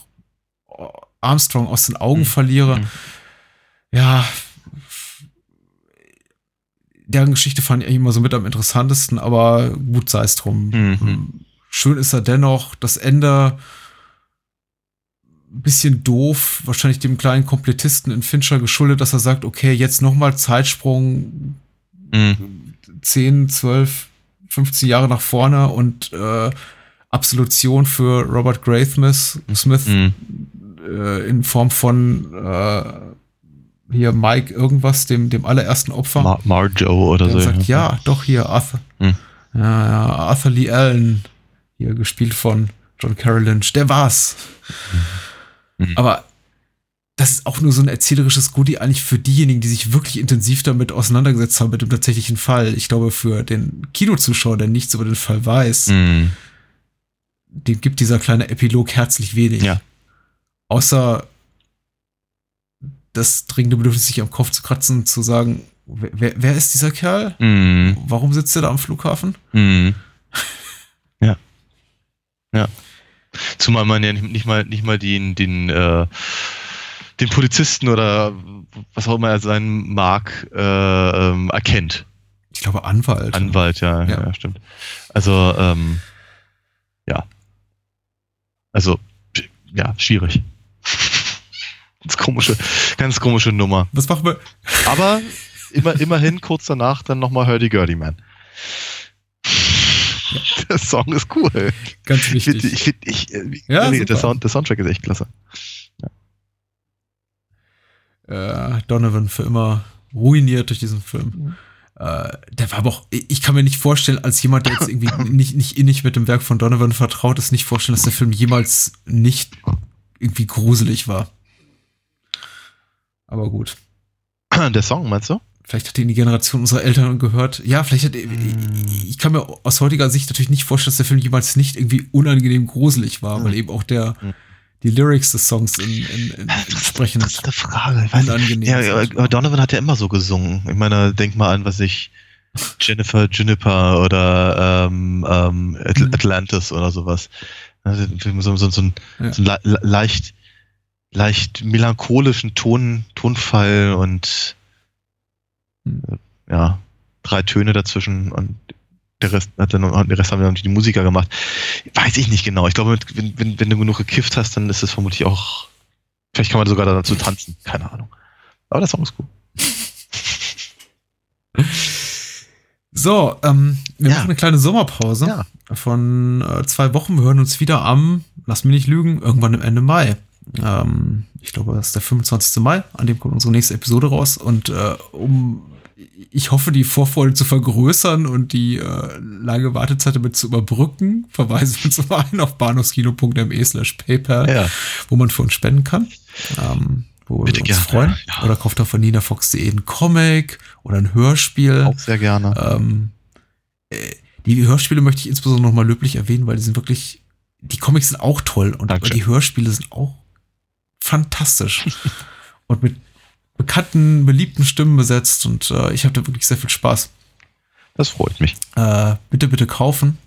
oh, Armstrong aus den Augen Mhm. verliere. Mhm. Ja, deren Geschichte fand ich eigentlich immer so mit am interessantesten, aber gut sei es drum. Mhm. Schön ist er dennoch, das Ende ein bisschen doof, wahrscheinlich dem kleinen Komplettisten in Fincher geschuldet, dass er sagt, okay, jetzt nochmal Zeitsprung Mhm. 10, 12, 15 Jahre nach vorne und äh, Absolution für Robert Graysmith Smith Mhm. äh, in Form von äh, hier Mike irgendwas, dem, dem allerersten Opfer. Mar Marjo oder der so. sagt, ja, doch hier, Arthur. Hm. Ja, ja, Arthur Lee Allen, hier gespielt von John Carroll Lynch, der war's. Mhm. Aber das ist auch nur so ein erzählerisches Goodie eigentlich für diejenigen, die sich wirklich intensiv damit auseinandergesetzt haben mit dem tatsächlichen Fall. Ich glaube, für den Kinozuschauer, der nichts über den Fall weiß, Mhm. dem gibt dieser kleine Epilog herzlich wenig. Ja. Außer das dringende Bedürfnis, sich am Kopf zu kratzen und zu sagen, wer, wer- ist dieser Kerl? Mhm. Warum sitzt er da am Flughafen? Mhm. Ja. Ja. Zumal man ja nicht, mal, nicht mal den, den, äh, den Polizisten oder was auch immer er sein mag, äh, ähm, erkennt. Ich glaube Anwalt. Anwalt, ja, ja. Ja. stimmt. Also, ähm, ja. Also, ja, schwierig. [laughs] Ganz komische, ganz komische Nummer. Was machen wir? Aber immer, immerhin kurz danach dann nochmal Hurdy Gurdy Man. [laughs] Der Song ist cool. Ganz Ich finde, wichtig. ich, find, ich, äh, Ja, nee, der, Sound, der Soundtrack ist echt klasse. äh, Donovan für immer ruiniert durch diesen Film. Äh, der war aber auch, ich kann mir nicht vorstellen, als jemand, der jetzt irgendwie [laughs] nicht, nicht innig mit dem Werk von Donovan vertraut ist, nicht vorstellen, dass der Film jemals nicht irgendwie gruselig war. Aber gut. Der Song, meinst du? Vielleicht hat ihn die Generation unserer Eltern gehört. Ja, vielleicht hat, ich kann mir aus heutiger Sicht natürlich nicht vorstellen, dass der Film jemals nicht irgendwie unangenehm gruselig war, weil eben auch der, die Lyrics des Songs in, in, in entsprechend Interessante Frage. Ich weiß, unangenehm ja, aber Donovan hat ja immer so gesungen. Ich meine, denk mal an, was ich Jennifer Juniper oder ähm, ähm, At Mhm. Atlantis oder sowas. Also, so, so, so, ein, Ja. so ein le le- leicht, leicht melancholischen Ton, Tonfall und äh, ja, drei Töne dazwischen und der Rest hat dann der Rest haben dann die Musiker gemacht. Weiß ich nicht genau. Ich glaube, wenn, wenn, wenn du genug gekifft hast, dann ist es vermutlich auch. Vielleicht kann man sogar dazu tanzen. Keine Ahnung. Aber der Song ist cool. [laughs] So, ähm, wir Ja. machen eine kleine Sommerpause Ja. von äh, zwei Wochen. Wir hören uns wieder am, lass mich nicht lügen, irgendwann im Ende Mai. Ähm, ich glaube, das ist der 25. Mai, an dem kommt unsere nächste Episode raus. Und äh, um, ich hoffe, die Vorfreude zu vergrößern und die äh, lange Wartezeit damit zu überbrücken, verweisen wir zum einen auf bahnhofskino.me slash PayPal, Ja. wo man für uns spenden kann. Ähm, wo Bitte wir uns gerne. freuen. Ja. Oder kauft auf von ninafox.de einen Comic oder ein Hörspiel. Auch sehr gerne. Ähm, äh, Die Hörspiele möchte ich insbesondere nochmal löblich erwähnen, weil die sind wirklich, die Comics sind auch toll und Dankeschön. die Hörspiele sind auch fantastisch. [laughs] und mit bekannten, beliebten Stimmen besetzt und äh, ich habe da wirklich sehr viel Spaß. Das freut mich. Äh, bitte, bitte kaufen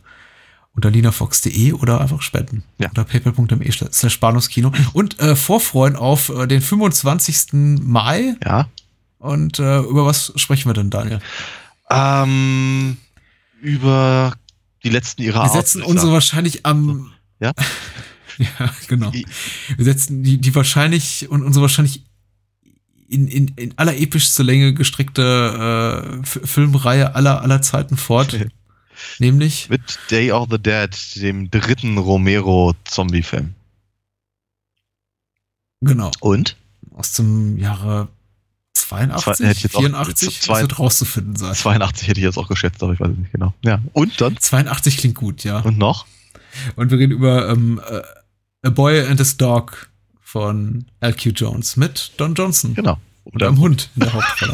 unter linafox.de oder einfach spenden. Ja. Unter paypal.me slash Bahnhofskino. Und äh, vorfreuen auf äh, den 25. Mai. Ja. Und äh, über was sprechen wir denn, Daniel? Ähm, über die letzten ihrer Wir Art. setzen ich unsere wahrscheinlich am. Ja? [laughs] ja, genau. Wir setzen die, die wahrscheinlich und unsere wahrscheinlich in, in, in aller epischster Länge gestrickte äh, Filmreihe aller, aller Zeiten fort. [laughs] Nämlich Mit Day of the Dead, dem dritten Romero-Zombie-Film. Genau. Und? Aus dem Jahre 82, Zwei- hätte ich jetzt auch- 84, zwei- wird rauszufinden sein. 82 hätte ich jetzt auch geschätzt, aber ich weiß es nicht genau. Ja. Und dann? 82 klingt gut, ja. Und noch? Und wir reden über ähm, äh, A Boy and His Dog von L.Q. Jones mit Don Johnson. Genau. Und einem Hund in der Hauptrolle.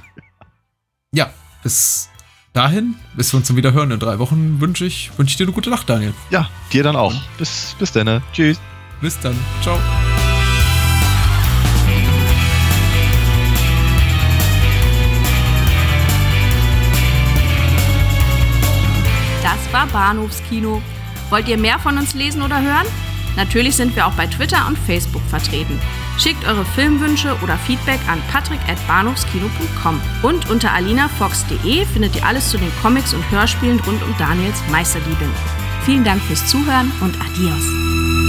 [laughs] ja, bis dahin, bis wir uns dann wieder hören in drei Wochen, wünsche ich, wünsche ich dir eine gute Nacht, Daniel. Ja, dir dann auch. Bis, bis dann. Tschüss. Bis dann. Ciao. Das war Bahnhofskino. Wollt ihr mehr von uns lesen oder hören? Natürlich sind wir auch bei Twitter und Facebook vertreten. Schickt eure Filmwünsche oder Feedback an patrick.bahnhofskino.com. Und unter alinafox.de findet ihr alles zu den Comics und Hörspielen rund um Daniels Meisterdiebin. Vielen Dank fürs Zuhören und adios.